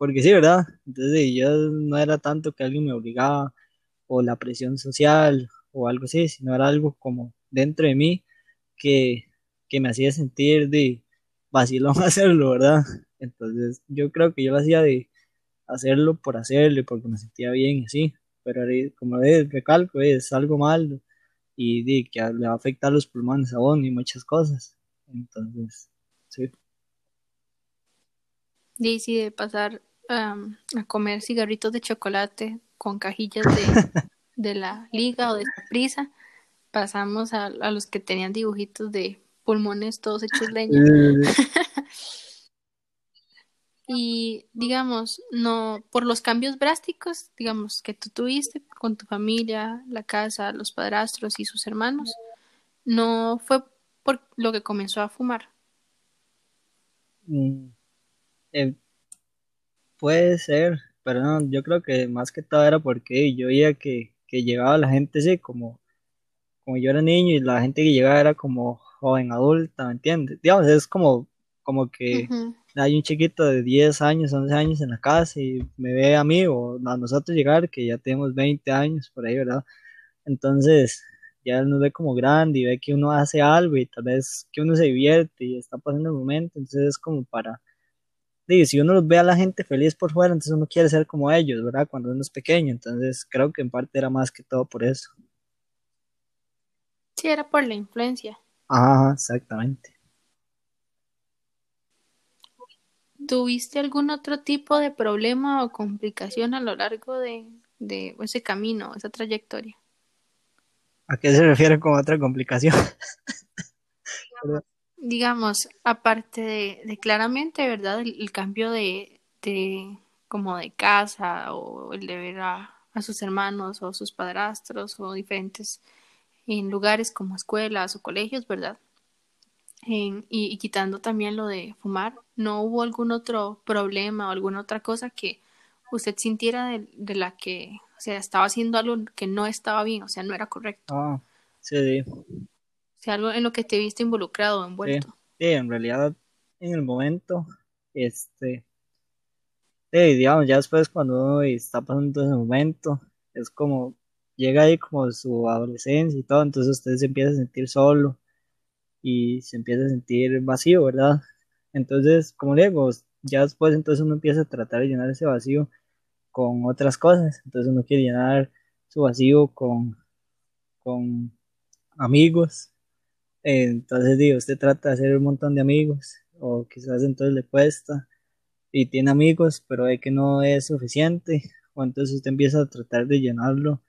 porque sí, ¿verdad? Entonces sí, yo no era tanto que alguien me obligaba o la presión social o algo así, sino era algo como dentro de mí que, que me hacía sentir de vacilón hacerlo, ¿verdad? Entonces yo creo que yo lo hacía de hacerlo por hacerlo y porque me sentía bien y así, pero ahora, como es, recalco, es algo malo y que le va a afectar los pulmones a uno y muchas cosas. Entonces, sí. Y sí, de pasar a comer cigarritos de chocolate con cajillas de, de la liga o de prisa, pasamos a, a los que tenían dibujitos de pulmones todos hechos leña. Y digamos, no, por los cambios drásticos, digamos, que tú tuviste con tu familia, la casa, los padrastros y sus hermanos, no fue por lo que comenzó a fumar. Mm, eh, puede ser, pero no, yo creo que más que todo era porque yo veía que, que llegaba la gente, sí, como, como yo era niño y la gente que llegaba era como joven adulta, ¿me entiendes? Digamos, es como, como que hay un chiquito de 10 años, 11 años en la casa y me ve a mí o a nosotros llegar, que ya tenemos 20 años por ahí, ¿verdad? Entonces, ya él nos ve como grande y ve que uno hace algo y tal vez que uno se divierte y está pasando el momento, entonces es como para, digo, si uno los ve a la gente feliz por fuera, entonces uno quiere ser como ellos, ¿verdad? Cuando uno es pequeño, entonces creo que en parte era más que todo por eso. Sí, era por la influencia. Ajá, exactamente. ¿Tuviste algún otro tipo de problema o complicación a lo largo de, de ese camino, esa trayectoria? ¿A qué se refiere con otra complicación? Digamos, aparte de, de claramente, ¿verdad? El, cambio de, de como de casa o el de ver a, a sus hermanos o sus padrastros o diferentes en lugares como escuelas o colegios, ¿verdad? Y, y quitando también lo de fumar, ¿no hubo algún otro problema o alguna otra cosa que usted sintiera de, de la que, o sea, estaba haciendo algo que no estaba bien, o sea, no era correcto? Ah, sí, sea, algo en lo que te viste involucrado o envuelto. Sí, en realidad, en el momento, este, sí, digamos, ya después cuando uno está pasando ese momento, es como, llega ahí como su adolescencia y todo, entonces usted se empieza a sentir solo y se empieza a sentir vacío, ¿verdad? Entonces, como le digo, ya después entonces uno empieza a tratar de llenar ese vacío con otras cosas, entonces uno quiere llenar su vacío con, con amigos, entonces, digo, usted trata de hacer un montón de amigos, o quizás entonces le cuesta, y tiene amigos, pero ve que no es suficiente, o entonces usted empieza a tratar de llenarlo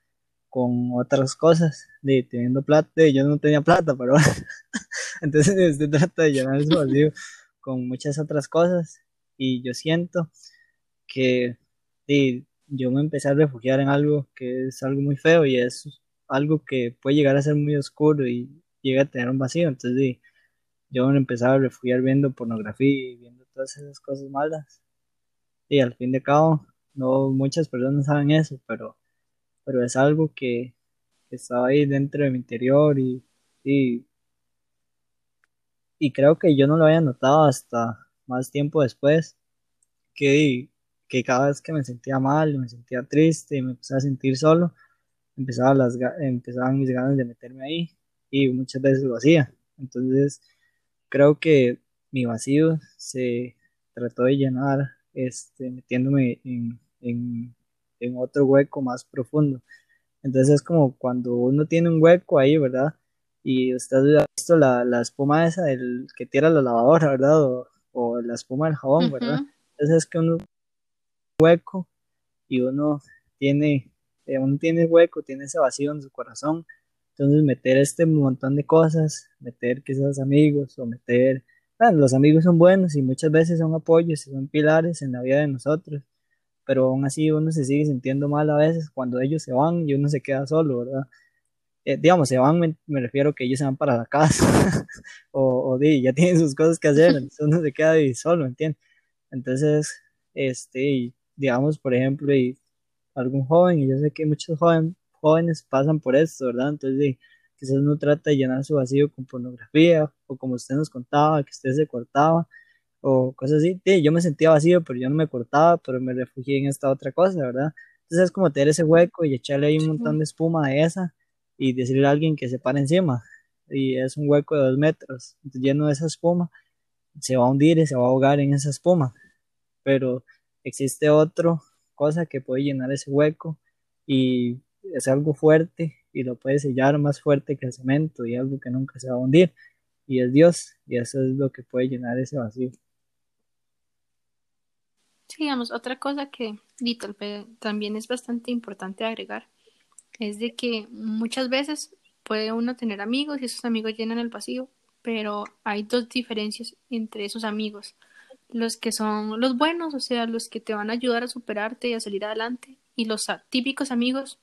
con otras cosas, de teniendo plata, yo no tenía plata, pero entonces usted trata de llenar su vacío con muchas otras cosas, y yo siento que de, yo me empecé a refugiar en algo que es algo muy feo, y es algo que puede llegar a ser muy oscuro y llega a tener un vacío. Entonces, yo me empezaba a refugiar viendo pornografía y viendo todas esas cosas malas. Y al fin de cabo, no muchas personas saben eso, pero, pero es algo que, estaba ahí dentro de mi interior y, y, creo que yo no lo había notado hasta más tiempo después, que, que cada vez que me sentía mal, me sentía triste me empezaba a sentir solo, empezaban mis ganas de meterme ahí y muchas veces lo hacía. Entonces, creo que mi vacío se trató de llenar este, metiéndome en, en, en otro hueco más profundo. Entonces es como cuando uno tiene un hueco ahí, ¿verdad? Y usted ha visto la, la espuma esa del que tira la lavadora, ¿verdad? O, o la espuma del jabón, ¿verdad? Entonces es que uno hueco y uno tiene, eh, uno tiene hueco, tiene ese vacío en su corazón. Entonces meter este montón de cosas, meter quizás amigos o meter, bueno, los amigos son buenos y muchas veces son apoyos son pilares en la vida de nosotros, pero aún así uno se sigue sintiendo mal a veces cuando ellos se van y uno se queda solo, ¿verdad? Eh, digamos, se van, me, refiero que ellos se van para la casa o, o ya tienen sus cosas que hacer, uno se queda solo, ¿entiendes? Entonces, este, digamos, por ejemplo, y algún joven, y yo sé que muchos joven, jóvenes pasan por esto, ¿verdad? Entonces, di, quizás uno trata de llenar su vacío con pornografía, o como usted nos contaba, que usted se cortaba, o cosas así. Sí, yo me sentía vacío, pero yo no me cortaba, pero me refugié en esta otra cosa, ¿verdad? Entonces es como tener ese hueco y echarle ahí un montón de espuma de esa y decirle a alguien que se pare encima. Y es un hueco de dos metros, entonces, lleno de esa espuma, se va a hundir y se va a ahogar en esa espuma. Pero existe otra cosa que puede llenar ese hueco y es algo fuerte y lo puede sellar más fuerte que el cemento y algo que nunca se va a hundir. Y es Dios, y eso es lo que puede llenar ese vacío. Sí, digamos, otra cosa que también es bastante importante agregar es de que muchas veces puede uno tener amigos y esos amigos llenan el vacío, pero hay dos diferencias entre esos amigos. Los que son los buenos, o sea, los que te van a ayudar a superarte y a salir adelante, y los típicos amigos,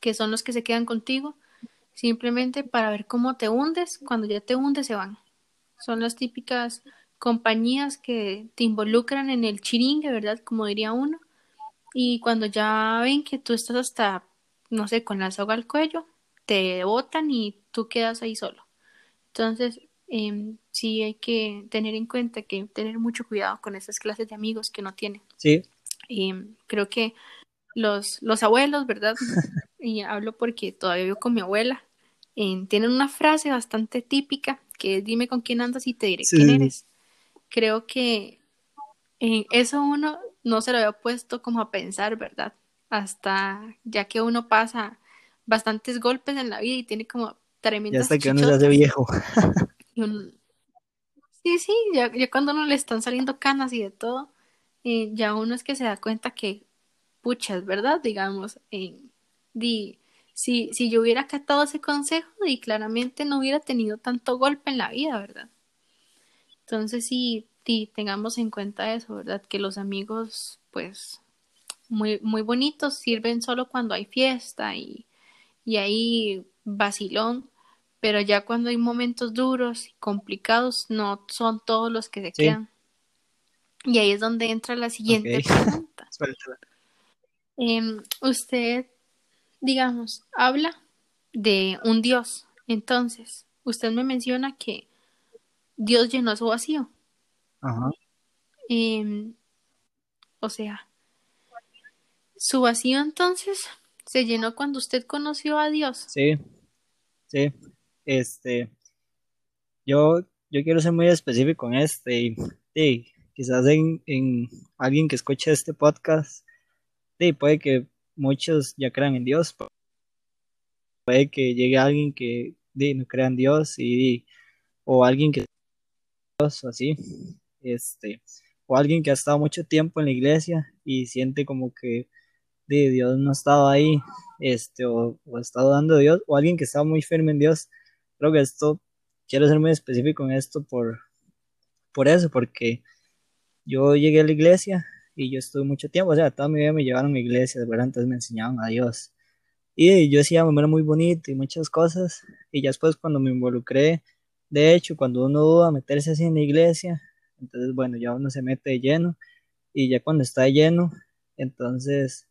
que son los que se quedan contigo simplemente para ver cómo te hundes, cuando ya te hundes se van. Son las típicas compañías que te involucran en el chiringue, ¿verdad? Como diría uno. Y cuando ya ven que tú estás hasta, no sé, con la soga al cuello, te botan y tú quedas ahí solo. Entonces, eh, sí hay que tener en cuenta que tener mucho cuidado con esas clases de amigos que no tienen. Sí. Y creo que los, los abuelos, ¿verdad? y hablo porque todavía vivo con mi abuela. Eh, tienen una frase bastante típica que es dime con quién andas y te diré quién eres. Creo que en eso uno no se lo había puesto como a pensar, ¿verdad? Hasta ya que uno pasa bastantes golpes en la vida y tiene como tremendas Ya hasta que uno se hace viejo. Sí, sí, ya, ya, cuando uno le están saliendo canas y de todo, eh, ya uno es que se da cuenta que puchas, ¿verdad? Digamos, di, si, si yo hubiera acatado ese consejo, y claramente no hubiera tenido tanto golpe en la vida, ¿verdad? Entonces sí, tengamos en cuenta eso, ¿verdad? Que los amigos, pues, muy, muy bonitos, sirven solo cuando hay fiesta y, y hay vacilón, pero ya cuando hay momentos duros y complicados, no son todos los que se quedan. Y ahí es donde entra la siguiente pregunta. Em, usted, digamos, habla de un Dios. Entonces, usted me menciona que Dios llenó su vacío. Ajá. Em, o sea, su vacío entonces se llenó cuando usted conoció a Dios. Sí, sí. Este, yo, yo quiero ser muy específico en este y, quizás en, en alguien que escuche este podcast sí, puede que muchos ya crean en Dios, puede que llegue alguien que no crea en Dios y, o alguien que Dios o así, este, o alguien que ha estado mucho tiempo en la iglesia y siente como que Dios no ha estado ahí, este, o, o ha estado dando Dios, o alguien que está muy firme en Dios. Creo que esto, quiero ser muy específico en esto por, por eso, porque yo llegué a la iglesia y yo estuve mucho tiempo, o sea, toda mi vida me llevaron a iglesias, ¿verdad? Entonces me enseñaban a Dios. Y yo decía, me era muy bonito y muchas cosas. Y ya después cuando me involucré, de hecho, cuando uno duda meterse así en la iglesia, entonces, bueno, ya uno se mete de lleno. Y ya cuando está lleno, entonces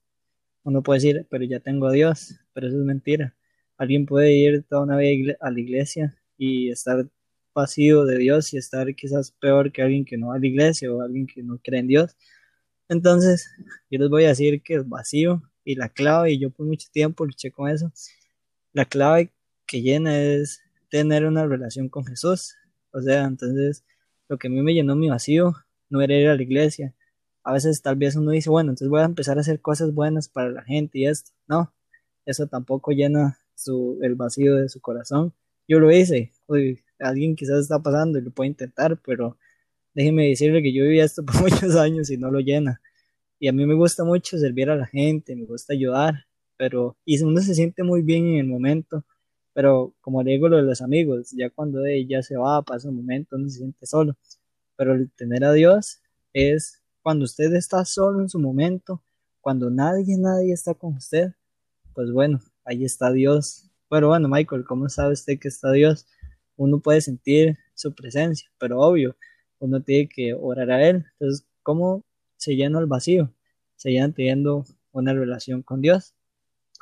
uno puede decir, pero ya tengo a Dios, pero eso es mentira. Alguien puede ir toda una vida a la iglesia y estar vacío de Dios y estar quizás peor que alguien que no va a la iglesia o alguien que no cree en Dios. Entonces, yo les voy a decir que es vacío y la clave, y yo por mucho tiempo luché con eso, la clave que llena es tener una relación con Jesús. O sea, entonces, lo que a mí me llenó mi vacío no era ir a la iglesia. A veces tal vez uno dice, bueno, entonces voy a empezar a hacer cosas buenas para la gente y esto. No, eso tampoco llena su, el vacío de su corazón. Yo lo hice. alguien quizás está pasando y lo puede intentar, pero déjeme decirle que yo viví esto por muchos años y no lo llena. Y a mí me gusta mucho servir a la gente, me gusta ayudar, pero y uno se siente muy bien en el momento, pero como le digo lo de los amigos, ya cuando ella se va, pasa un momento, uno se siente solo. Pero el tener a Dios es cuando usted está solo en su momento, cuando nadie, nadie está con usted, pues bueno, ahí está Dios. Pero bueno, Michael, ¿cómo sabe usted que está Dios? Uno puede sentir su presencia, pero obvio, uno tiene que orar a Él. Entonces, ¿cómo se llena el vacío? Se llena teniendo una relación con Dios.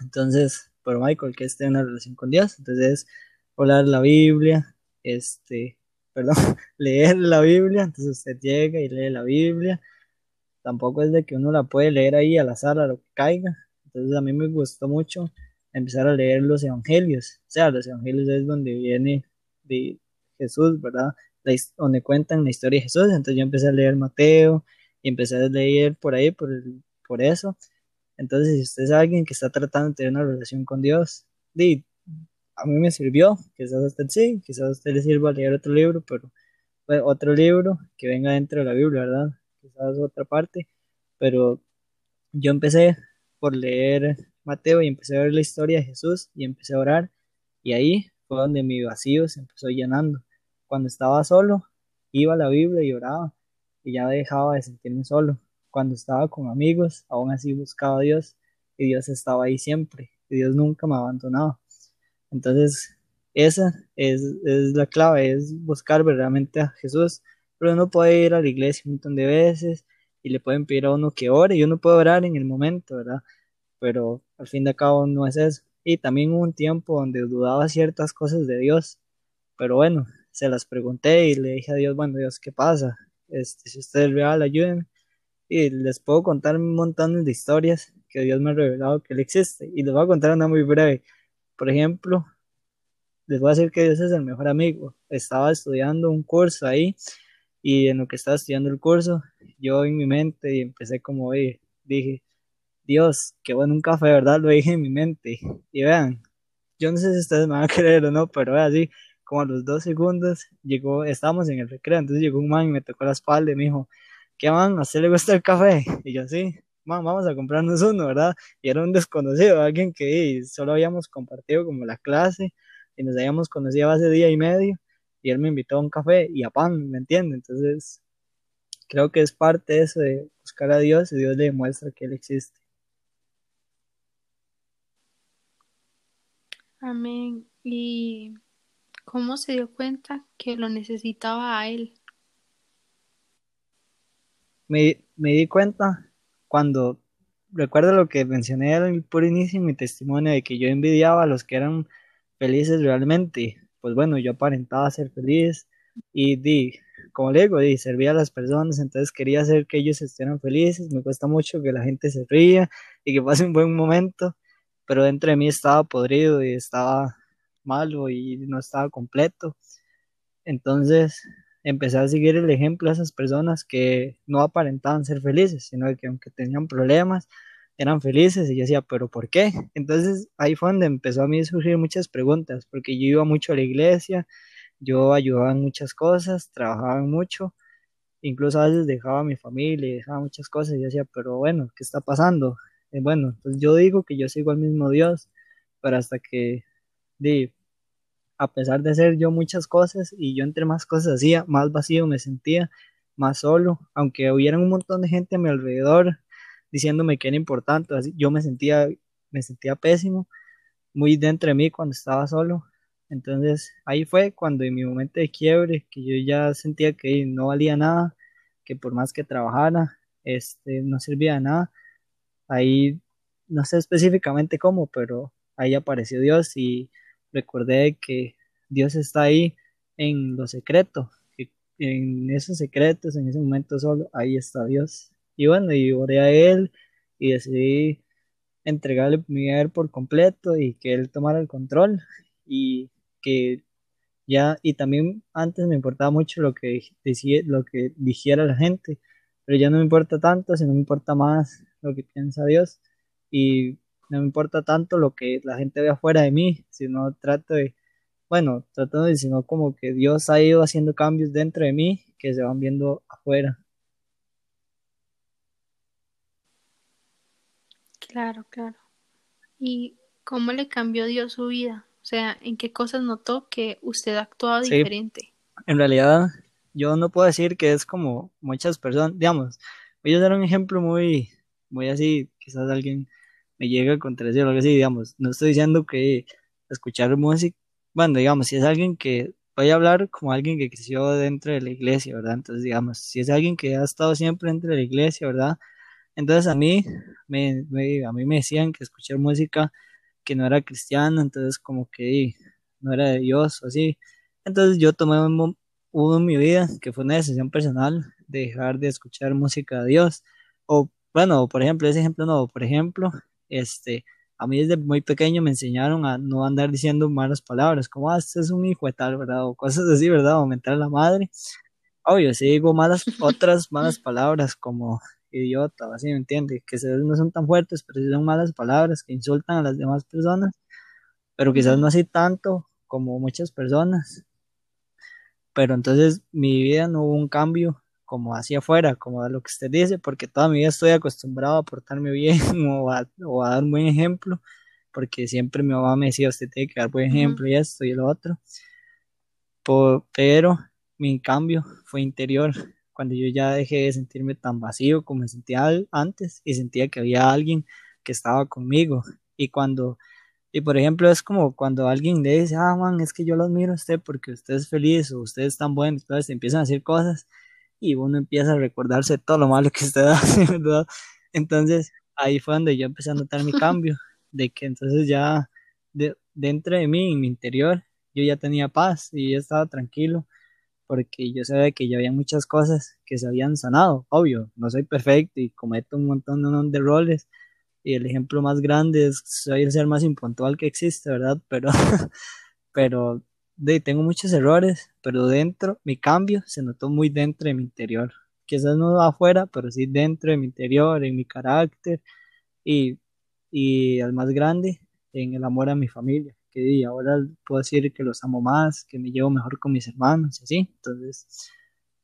Entonces, pero Michael, que esté en una relación con Dios, entonces orar la Biblia, este, perdón, leer la Biblia, entonces usted llega y lee la Biblia. Tampoco es de que uno la puede leer ahí al azar a lo que caiga. Entonces a mí me gustó mucho empezar a leer los evangelios. O sea, los evangelios es donde viene de Jesús, ¿verdad? Donde cuentan la historia de Jesús. Entonces yo empecé a leer Mateo y empecé a leer por ahí, por, por eso. Entonces, si usted es alguien que está tratando de tener una relación con Dios, di, a mí me sirvió, quizás a usted sí, quizás a usted le sirva leer otro libro, pero pues, otro libro que venga dentro de la Biblia, ¿verdad? Quizás otra parte, pero yo empecé por leer Mateo y empecé a ver la historia de Jesús y empecé a orar y ahí fue donde mi vacío se empezó llenando. Cuando estaba solo, iba a la Biblia y oraba y ya dejaba de sentirme solo. Cuando estaba con amigos, aún así buscaba a Dios y Dios estaba ahí siempre y Dios nunca me abandonaba. Entonces, esa es, la clave, es buscar verdaderamente a Jesús. Pero uno puede ir a la iglesia un montón de veces y le pueden pedir a uno que ore y uno puede orar en el momento, ¿verdad? Pero al fin de cabo no es eso. Y también hubo un tiempo donde dudaba ciertas cosas de Dios, pero bueno, se las pregunté y le dije a Dios, bueno, Dios, ¿qué pasa? Este, si usted es real, ayúdenme. Y les puedo contar un montón de historias que Dios me ha revelado que Él existe. Y les voy a contar una muy breve. Por ejemplo, les voy a decir que Dios es el mejor amigo. Estaba estudiando un curso ahí y en lo que estaba estudiando el curso, yo en mi mente y empecé como, dije, Dios, qué bueno un café, ¿verdad? Lo dije en mi mente. Y vean, yo no sé si ustedes me van a creer o no, pero así, como a los dos segundos, llegó, estábamos en el recreo, entonces llegó un man y me tocó la espalda y me dijo, ¿qué man? ¿A usted le gusta el café? Y yo, sí, man, vamos a comprarnos uno, ¿verdad? Y era un desconocido, alguien que solo habíamos compartido como la clase y nos habíamos conocido hace día y medio y él me invitó a un café y a pan, ¿me entiende? Entonces, creo que es parte de eso de buscar a Dios y Dios le demuestra que Él existe. Amén. ¿Y cómo se dio cuenta que lo necesitaba a Él? Me, me di cuenta cuando recuerdo lo que mencioné al por inicio mi testimonio de que yo envidiaba a los que eran felices realmente. Pues bueno, yo aparentaba ser feliz y di, como le digo, di, servía a las personas, entonces quería hacer que ellos estuvieran felices. Me cuesta mucho que la gente se ría y que pase un buen momento, pero dentro de mí estaba podrido y estaba malo y no estaba completo. Entonces empecé a seguir el ejemplo de esas personas que no aparentaban ser felices, sino que aunque tenían problemas, eran felices y yo decía, pero ¿por qué? Entonces ahí fue donde empezó a mí surgir muchas preguntas, porque yo iba mucho a la iglesia, yo ayudaba en muchas cosas, trabajaba mucho, incluso a veces dejaba a mi familia, dejaba muchas cosas y yo decía, pero bueno, ¿qué está pasando? Y bueno, pues yo digo que yo sigo al mismo Dios, pero hasta que, di, a pesar de hacer yo muchas cosas y yo entre más cosas hacía, más vacío me sentía, más solo, aunque hubiera un montón de gente a mi alrededor, diciéndome que era importante, así, yo me sentía, me sentía pésimo, muy dentro de mí cuando estaba solo. Entonces ahí fue cuando en mi momento de quiebre, que yo ya sentía que no valía nada, que por más que trabajara, este, no servía de nada. Ahí no sé específicamente cómo, pero ahí apareció Dios y recordé que Dios está ahí en lo secreto, en esos secretos, en ese momento solo, ahí está Dios. Y bueno, y oré a él y decidí entregarle mi vida por completo y que él tomara el control y que ya, y también antes me importaba mucho lo que decía, lo que dijera la gente, pero ya no me importa tanto, sino me importa más lo que piensa Dios y no me importa tanto lo que la gente ve afuera de mí, sino trato de, bueno, trato de, sino como que Dios ha ido haciendo cambios dentro de mí que se van viendo afuera. Claro, claro. ¿Y cómo le cambió Dios su vida? O sea, ¿en qué cosas notó que usted ha actuado Sí. diferente? En realidad, yo no puedo decir que es como muchas personas, digamos, voy a dar un ejemplo muy, muy así, quizás alguien me llegue a contradecir o algo así, digamos, no estoy diciendo que escuchar música, bueno, digamos, si es alguien que, voy a hablar como alguien que creció dentro de la iglesia, ¿verdad? Entonces, digamos, si es alguien que ha estado siempre dentro de la iglesia, ¿verdad? Entonces a mí me, a mí me decían que escuchar música que no era cristiana, entonces como que no era de Dios o así. Entonces yo tomé un, en mi vida que fue una decisión personal de dejar de escuchar música de Dios. O bueno, por ejemplo, ese ejemplo no, por ejemplo, este, a mí desde muy pequeño me enseñaron a no andar diciendo malas palabras, como, ah, este es un hijo de tal, ¿verdad? O cosas así, ¿verdad? O mentar a la madre. Obvio, sí digo malas, otras malas palabras como idiota, así, ¿me entiendes? Que no son tan fuertes, pero sí son malas palabras que insultan a las demás personas. pero quizás no así tanto como muchas personas. Pero entonces mi vida no hubo un cambio como hacia afuera, como a lo que usted dice, porque toda mi vida estoy acostumbrado a portarme bien o a, o a dar un buen ejemplo, porque siempre mi mamá me decía, usted tiene que dar buen ejemplo y esto y lo otro. pero mi cambio fue interior, cuando yo ya dejé de sentirme tan vacío como me sentía antes y sentía que había alguien que estaba conmigo. Y cuando, y por ejemplo, es como cuando alguien le dice, ah, man, es que yo lo admiro a usted porque usted es feliz o usted es tan bueno, entonces empiezan a decir cosas y uno empieza a recordarse todo lo malo que usted hace, ¿verdad? Entonces ahí fue donde yo empecé a notar mi cambio, de que entonces ya de, dentro de mí, en mi interior, yo ya tenía paz y ya estaba tranquilo porque yo sabía que ya había muchas cosas que se habían sanado, obvio, no soy perfecto y cometo un montón de roles y el ejemplo más grande es soy el ser más impuntual que existe, ¿verdad? Pero, pero de, tengo muchos errores, pero dentro, mi cambio se notó muy dentro de mi interior. Quizás no afuera, pero sí dentro de mi interior, en mi carácter y, y al más grande, en el amor a mi familia que ahora puedo decir que los amo más, que me llevo mejor con mis hermanos y así. Entonces,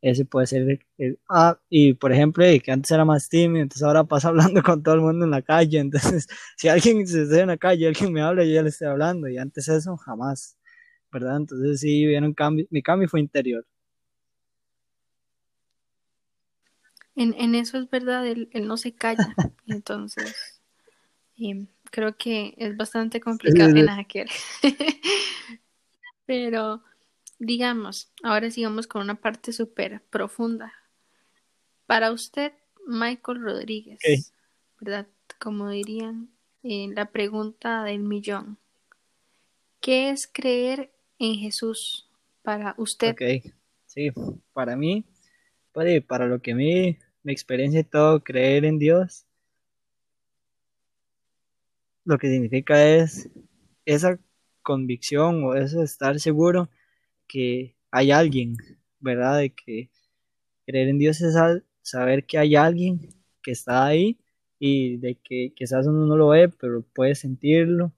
ese puede ser el, ah, y por ejemplo, que antes era más tímido, entonces ahora pasa hablando con todo el mundo en la calle. Entonces, si alguien se está en la calle, alguien me habla, yo ya le estoy hablando, y antes eso jamás, ¿verdad? Entonces, sí, vieron cambio, mi cambio fue interior. En, en eso es verdad, él, él no se calla, entonces. Em, creo que es bastante complicado en aquel. Pero, digamos, ahora sigamos con una parte súper profunda. Para usted, Michael Rodríguez, ¿verdad? Como dirían en la pregunta del millón. ¿Qué es creer en Jesús para usted? Ok, sí, para mí, para, para lo que mí, mi experiencia y todo, creer en Dios lo que significa es esa convicción o eso estar seguro que hay alguien, ¿verdad? De que creer en Dios es saber que hay alguien que está ahí y de que quizás uno no lo ve, pero puede sentirlo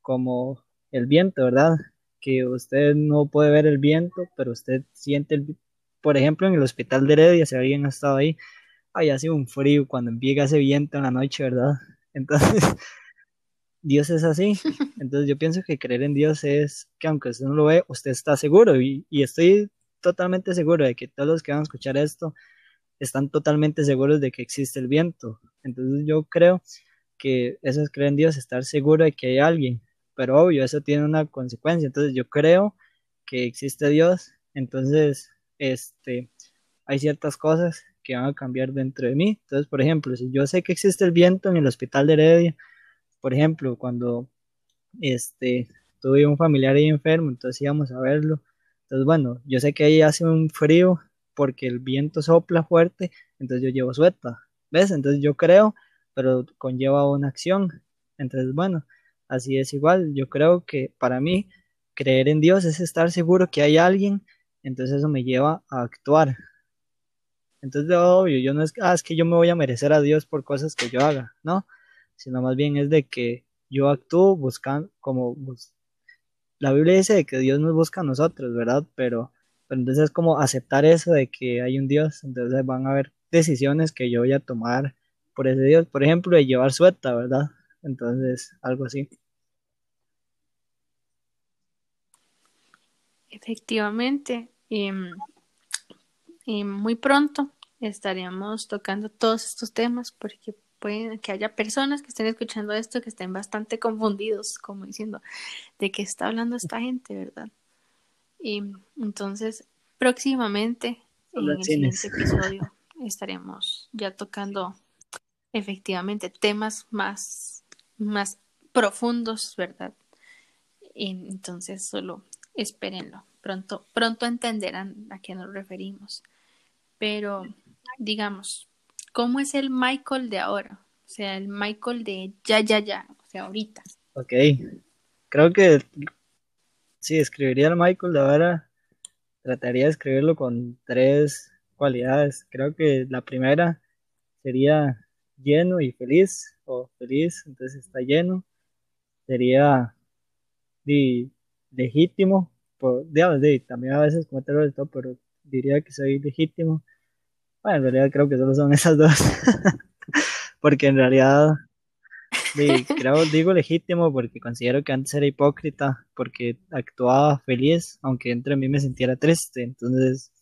como el viento, ¿verdad? Que usted no puede ver el viento, pero usted siente el... Por ejemplo, en el hospital de Heredia, si alguien ha estado ahí, hay así un frío cuando empieza ese viento en la noche, ¿verdad? Entonces, Dios es así. Entonces yo pienso que creer en Dios es que aunque usted no lo ve, usted está seguro y, estoy totalmente seguro de que todos los que van a escuchar esto están totalmente seguros de que existe el viento. Entonces yo creo que eso es creer en Dios, estar seguro de que hay alguien. Pero obvio, eso tiene una consecuencia. Entonces yo creo que existe Dios. Entonces, este, hay ciertas cosas que van a cambiar dentro de mí. Entonces, por ejemplo, si yo sé que existe el viento en el hospital de Heredia, por ejemplo, cuando este, tuve un familiar ahí enfermo, entonces íbamos a verlo. Entonces, bueno, yo sé que ahí hace un frío porque el viento sopla fuerte, entonces yo llevo sueta, ¿ves? Entonces yo creo, pero conlleva una acción. Entonces, bueno, así es igual. Yo creo que para mí creer en Dios es estar seguro que hay alguien, entonces eso me lleva a actuar. Entonces, obvio, yo no es, ah, es que yo me voy a merecer a Dios por cosas que yo haga, ¿no? sino más bien es de que yo actúo buscando, como la Biblia dice que Dios nos busca a nosotros, ¿verdad? Pero, pero entonces es como aceptar eso de que hay un Dios, entonces van a haber decisiones que yo voy a tomar por ese Dios, por ejemplo, de llevar sueta, ¿verdad? Entonces, algo así. Efectivamente, em, em, muy pronto estaríamos tocando todos estos temas porque puede que haya personas que estén escuchando esto que estén bastante confundidos, como diciendo, ¿de qué está hablando esta gente, verdad? Y entonces, próximamente, en el siguiente episodio, estaremos ya tocando efectivamente temas más, más profundos, ¿verdad? Y entonces, solo espérenlo. Pronto, pronto entenderán a qué nos referimos. Pero, digamos, ¿Cómo es el Michael de ahora? O sea, el Michael de ya, ya, ya, o sea, ahorita. Ok, creo que si escribiría el Michael de ahora, trataría de escribirlo con tres cualidades. Creo que la primera sería lleno y feliz, o feliz, entonces está lleno. Sería legítimo, por, digamos, di, también a veces comete errores, todo, pero diría que soy legítimo. Bueno, en realidad creo que solo son esas dos, porque en realidad di, creo, digo legítimo porque considero que antes era hipócrita, porque actuaba feliz, aunque entre mí me sintiera triste, entonces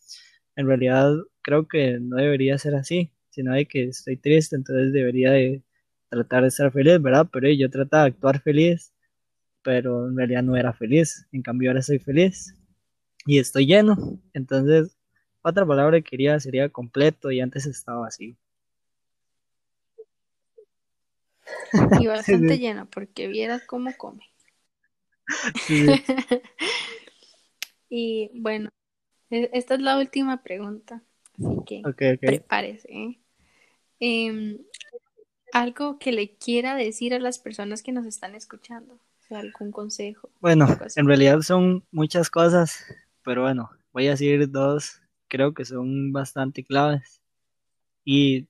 en realidad creo que no debería ser así, sino de que estoy triste, entonces debería de tratar de estar feliz, ¿verdad? Pero yo trataba de actuar feliz, pero en realidad no era feliz, en cambio ahora soy feliz y estoy lleno, entonces otra palabra que quería sería completo y antes estaba así. Y bastante lleno, porque vieras cómo come. Sí, Y bueno, e- esta es la última pregunta, así que prepárese. ¿eh? Em, algo que le quiera decir a las personas que nos están escuchando, algún consejo, Bueno, en realidad son muchas cosas, pero bueno, voy a decir dos, creo que son bastante claves. Y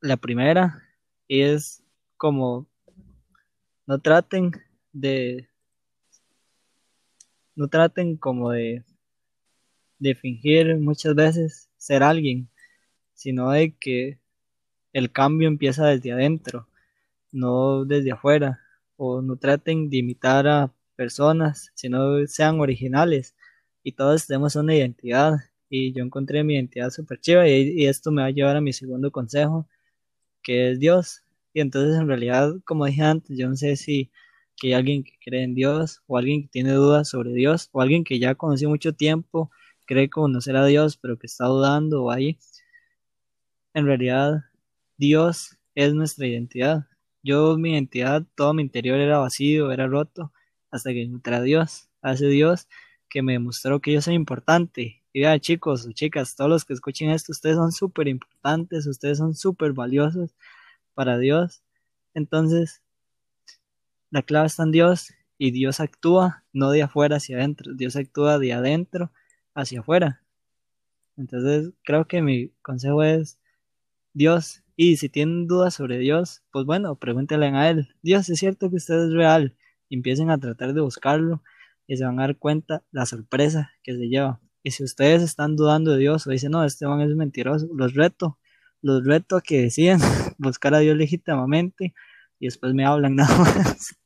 la primera es como no traten de, no traten como de, de fingir muchas veces ser alguien, sino de que el cambio empieza desde adentro, no desde afuera, o no traten de imitar a personas, sino sean originales y todos tenemos una identidad y yo encontré mi identidad súper chiva y, esto me va a llevar a mi segundo consejo, que es Dios. Y entonces en realidad, como dije antes, yo no sé si que hay alguien que cree en Dios o alguien que tiene dudas sobre Dios o alguien que ya conoció mucho tiempo, cree conocer a Dios, pero que está dudando o ahí. En realidad, Dios es nuestra identidad. Yo, mi identidad, todo mi interior era vacío, era roto, hasta que encontré a Dios, a ese Dios que me demostró que yo soy importante. Y vea, chicos o chicas, todos los que escuchen esto, ustedes son súper importantes, ustedes son súper valiosos para Dios. Entonces, la clave está en Dios y Dios actúa no de afuera hacia adentro, Dios actúa de adentro hacia afuera. Entonces, creo que mi consejo es Dios. Y si tienen dudas sobre Dios, pues bueno, pregúntenle a Él. Dios, ¿es cierto que usted es real? Empiecen a tratar de buscarlo y se van a dar cuenta la sorpresa que se lleva. Y si ustedes están dudando de Dios o dicen, no, este man es mentiroso, los reto, los reto a que deciden buscar a Dios legítimamente y después me hablan nada más.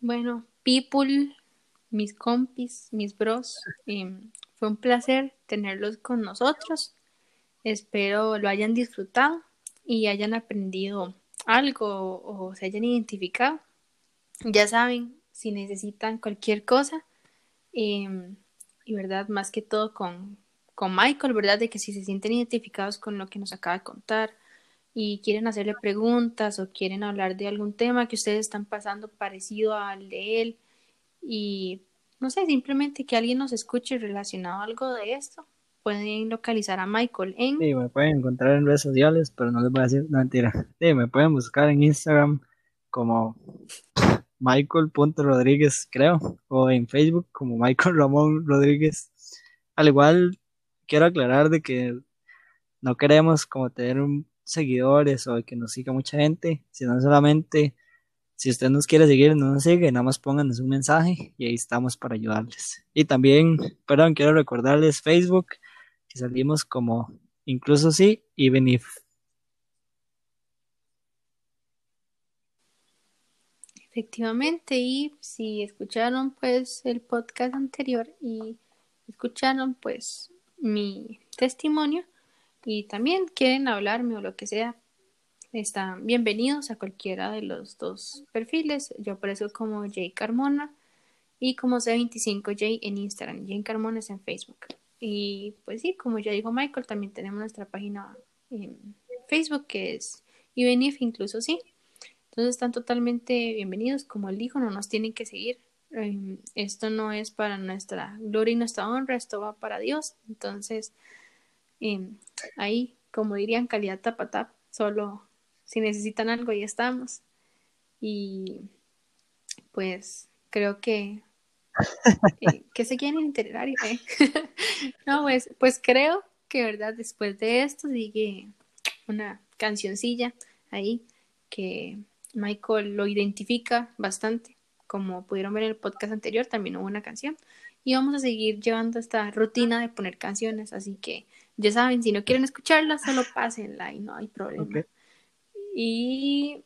Bueno, people, mis compis, mis bros, fue un placer tenerlos con nosotros. Espero lo hayan disfrutado y hayan aprendido algo o se hayan identificado. Ya saben, si necesitan cualquier cosa, y verdad, más que todo con, con Michael, ¿verdad? De que si se sienten identificados con lo que nos acaba de contar y quieren hacerle preguntas o quieren hablar de algún tema que ustedes están pasando parecido al de él y no sé, simplemente que alguien nos escuche relacionado a algo de esto, pueden localizar a Michael en Sí, me pueden encontrar en redes sociales, pero no les voy a decir, no mentira. Sí, me pueden buscar en Instagram como Michael.Rodríguez, creo, o en Facebook como Michael Ramón Rodríguez. Al igual, quiero aclarar de que no queremos como tener seguidores o que nos siga mucha gente, sino solamente si usted nos quiere seguir, no nos sigue, nada más pónganos un mensaje y ahí estamos para ayudarles. Y también, perdón, quiero recordarles Facebook, que salimos como incluso sí y Benif. Efectivamente, y si escucharon pues el podcast anterior y escucharon pues mi testimonio y también quieren hablarme o lo que sea, están bienvenidos a cualquiera de los dos perfiles. Yo aparezco como Jay Carmona y como C25J en Instagram. Jay Carmona es en Facebook. Y pues sí, como ya dijo Michael, también tenemos nuestra página en Facebook que es Ibenif, incluso sí. Entonces están totalmente bienvenidos. Como él dijo, no nos tienen que seguir. Eh, esto no es para nuestra gloria y nuestra honra, esto va para Dios. Entonces, eh, ahí, como dirían, calidad tapatap, solo si necesitan algo, ahí estamos. Y pues creo que eh, que se quieren en itinerario, ¿eh? no, pues, pues creo que verdad después de esto sigue una cancioncilla ahí que Michael lo identifica bastante. Como pudieron ver en el podcast anterior, también hubo una canción. Y vamos a seguir llevando esta rutina de poner canciones. Así que ya saben, si no quieren escucharla, solo pásenla y no hay problema. Y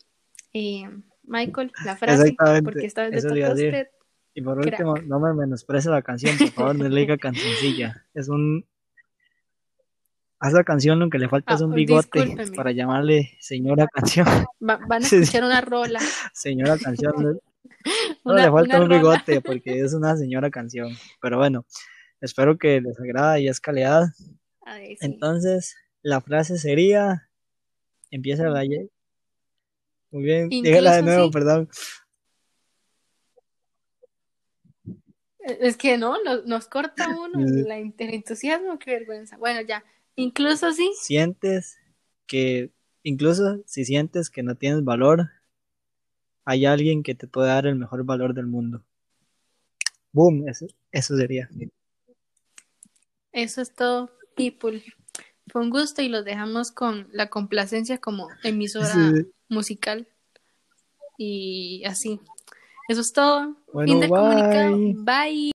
eh, Michael, la frase, porque esta vez le toca a usted. Y por Crack. último, no me menosprecie la canción, por favor, no le diga cancioncilla. Es un. A esa canción lo que le falta Ah, es un bigote discúlpeme. para llamarle señora canción. Va- van a escuchar una rola. Señora canción. No, Una- le falta un rola. bigote porque es una señora canción. Pero bueno, espero que les agrada y es calidad. A ver, sí. Entonces, la frase sería. Empieza la Y. Muy bien, dígala de nuevo, sí. perdón. Es que no, nos, nos corta uno la, el entusiasmo, qué vergüenza. Bueno, ya, incluso sí, sientes que, incluso si sientes que no tienes valor, hay alguien que te puede dar el mejor valor del mundo. Boom, eso, eso sería. eso es todo, people. Fue un gusto y los dejamos con la complacencia como emisora Sí. Musical. Y así. Eso es todo. Bueno, bye. Bye.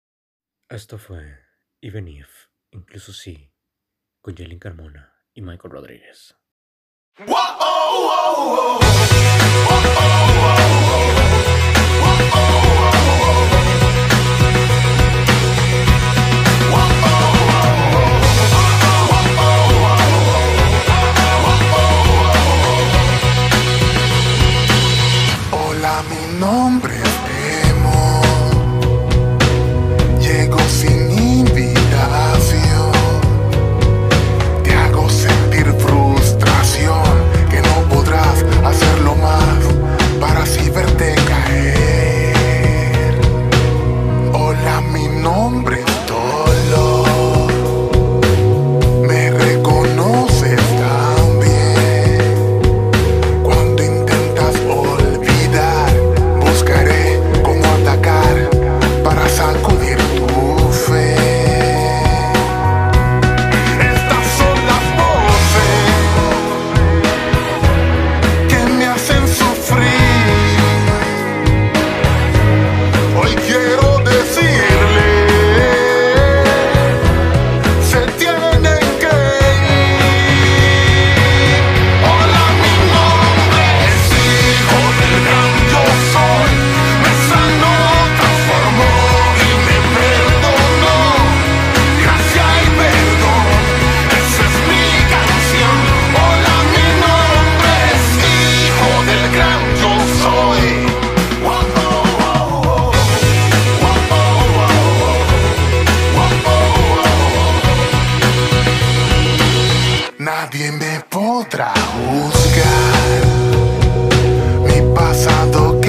Esto fue Even If, incluso sí, con Jelin Carmona y Michael Rodríguez. Nadie me podrá juzgar. Mi pasado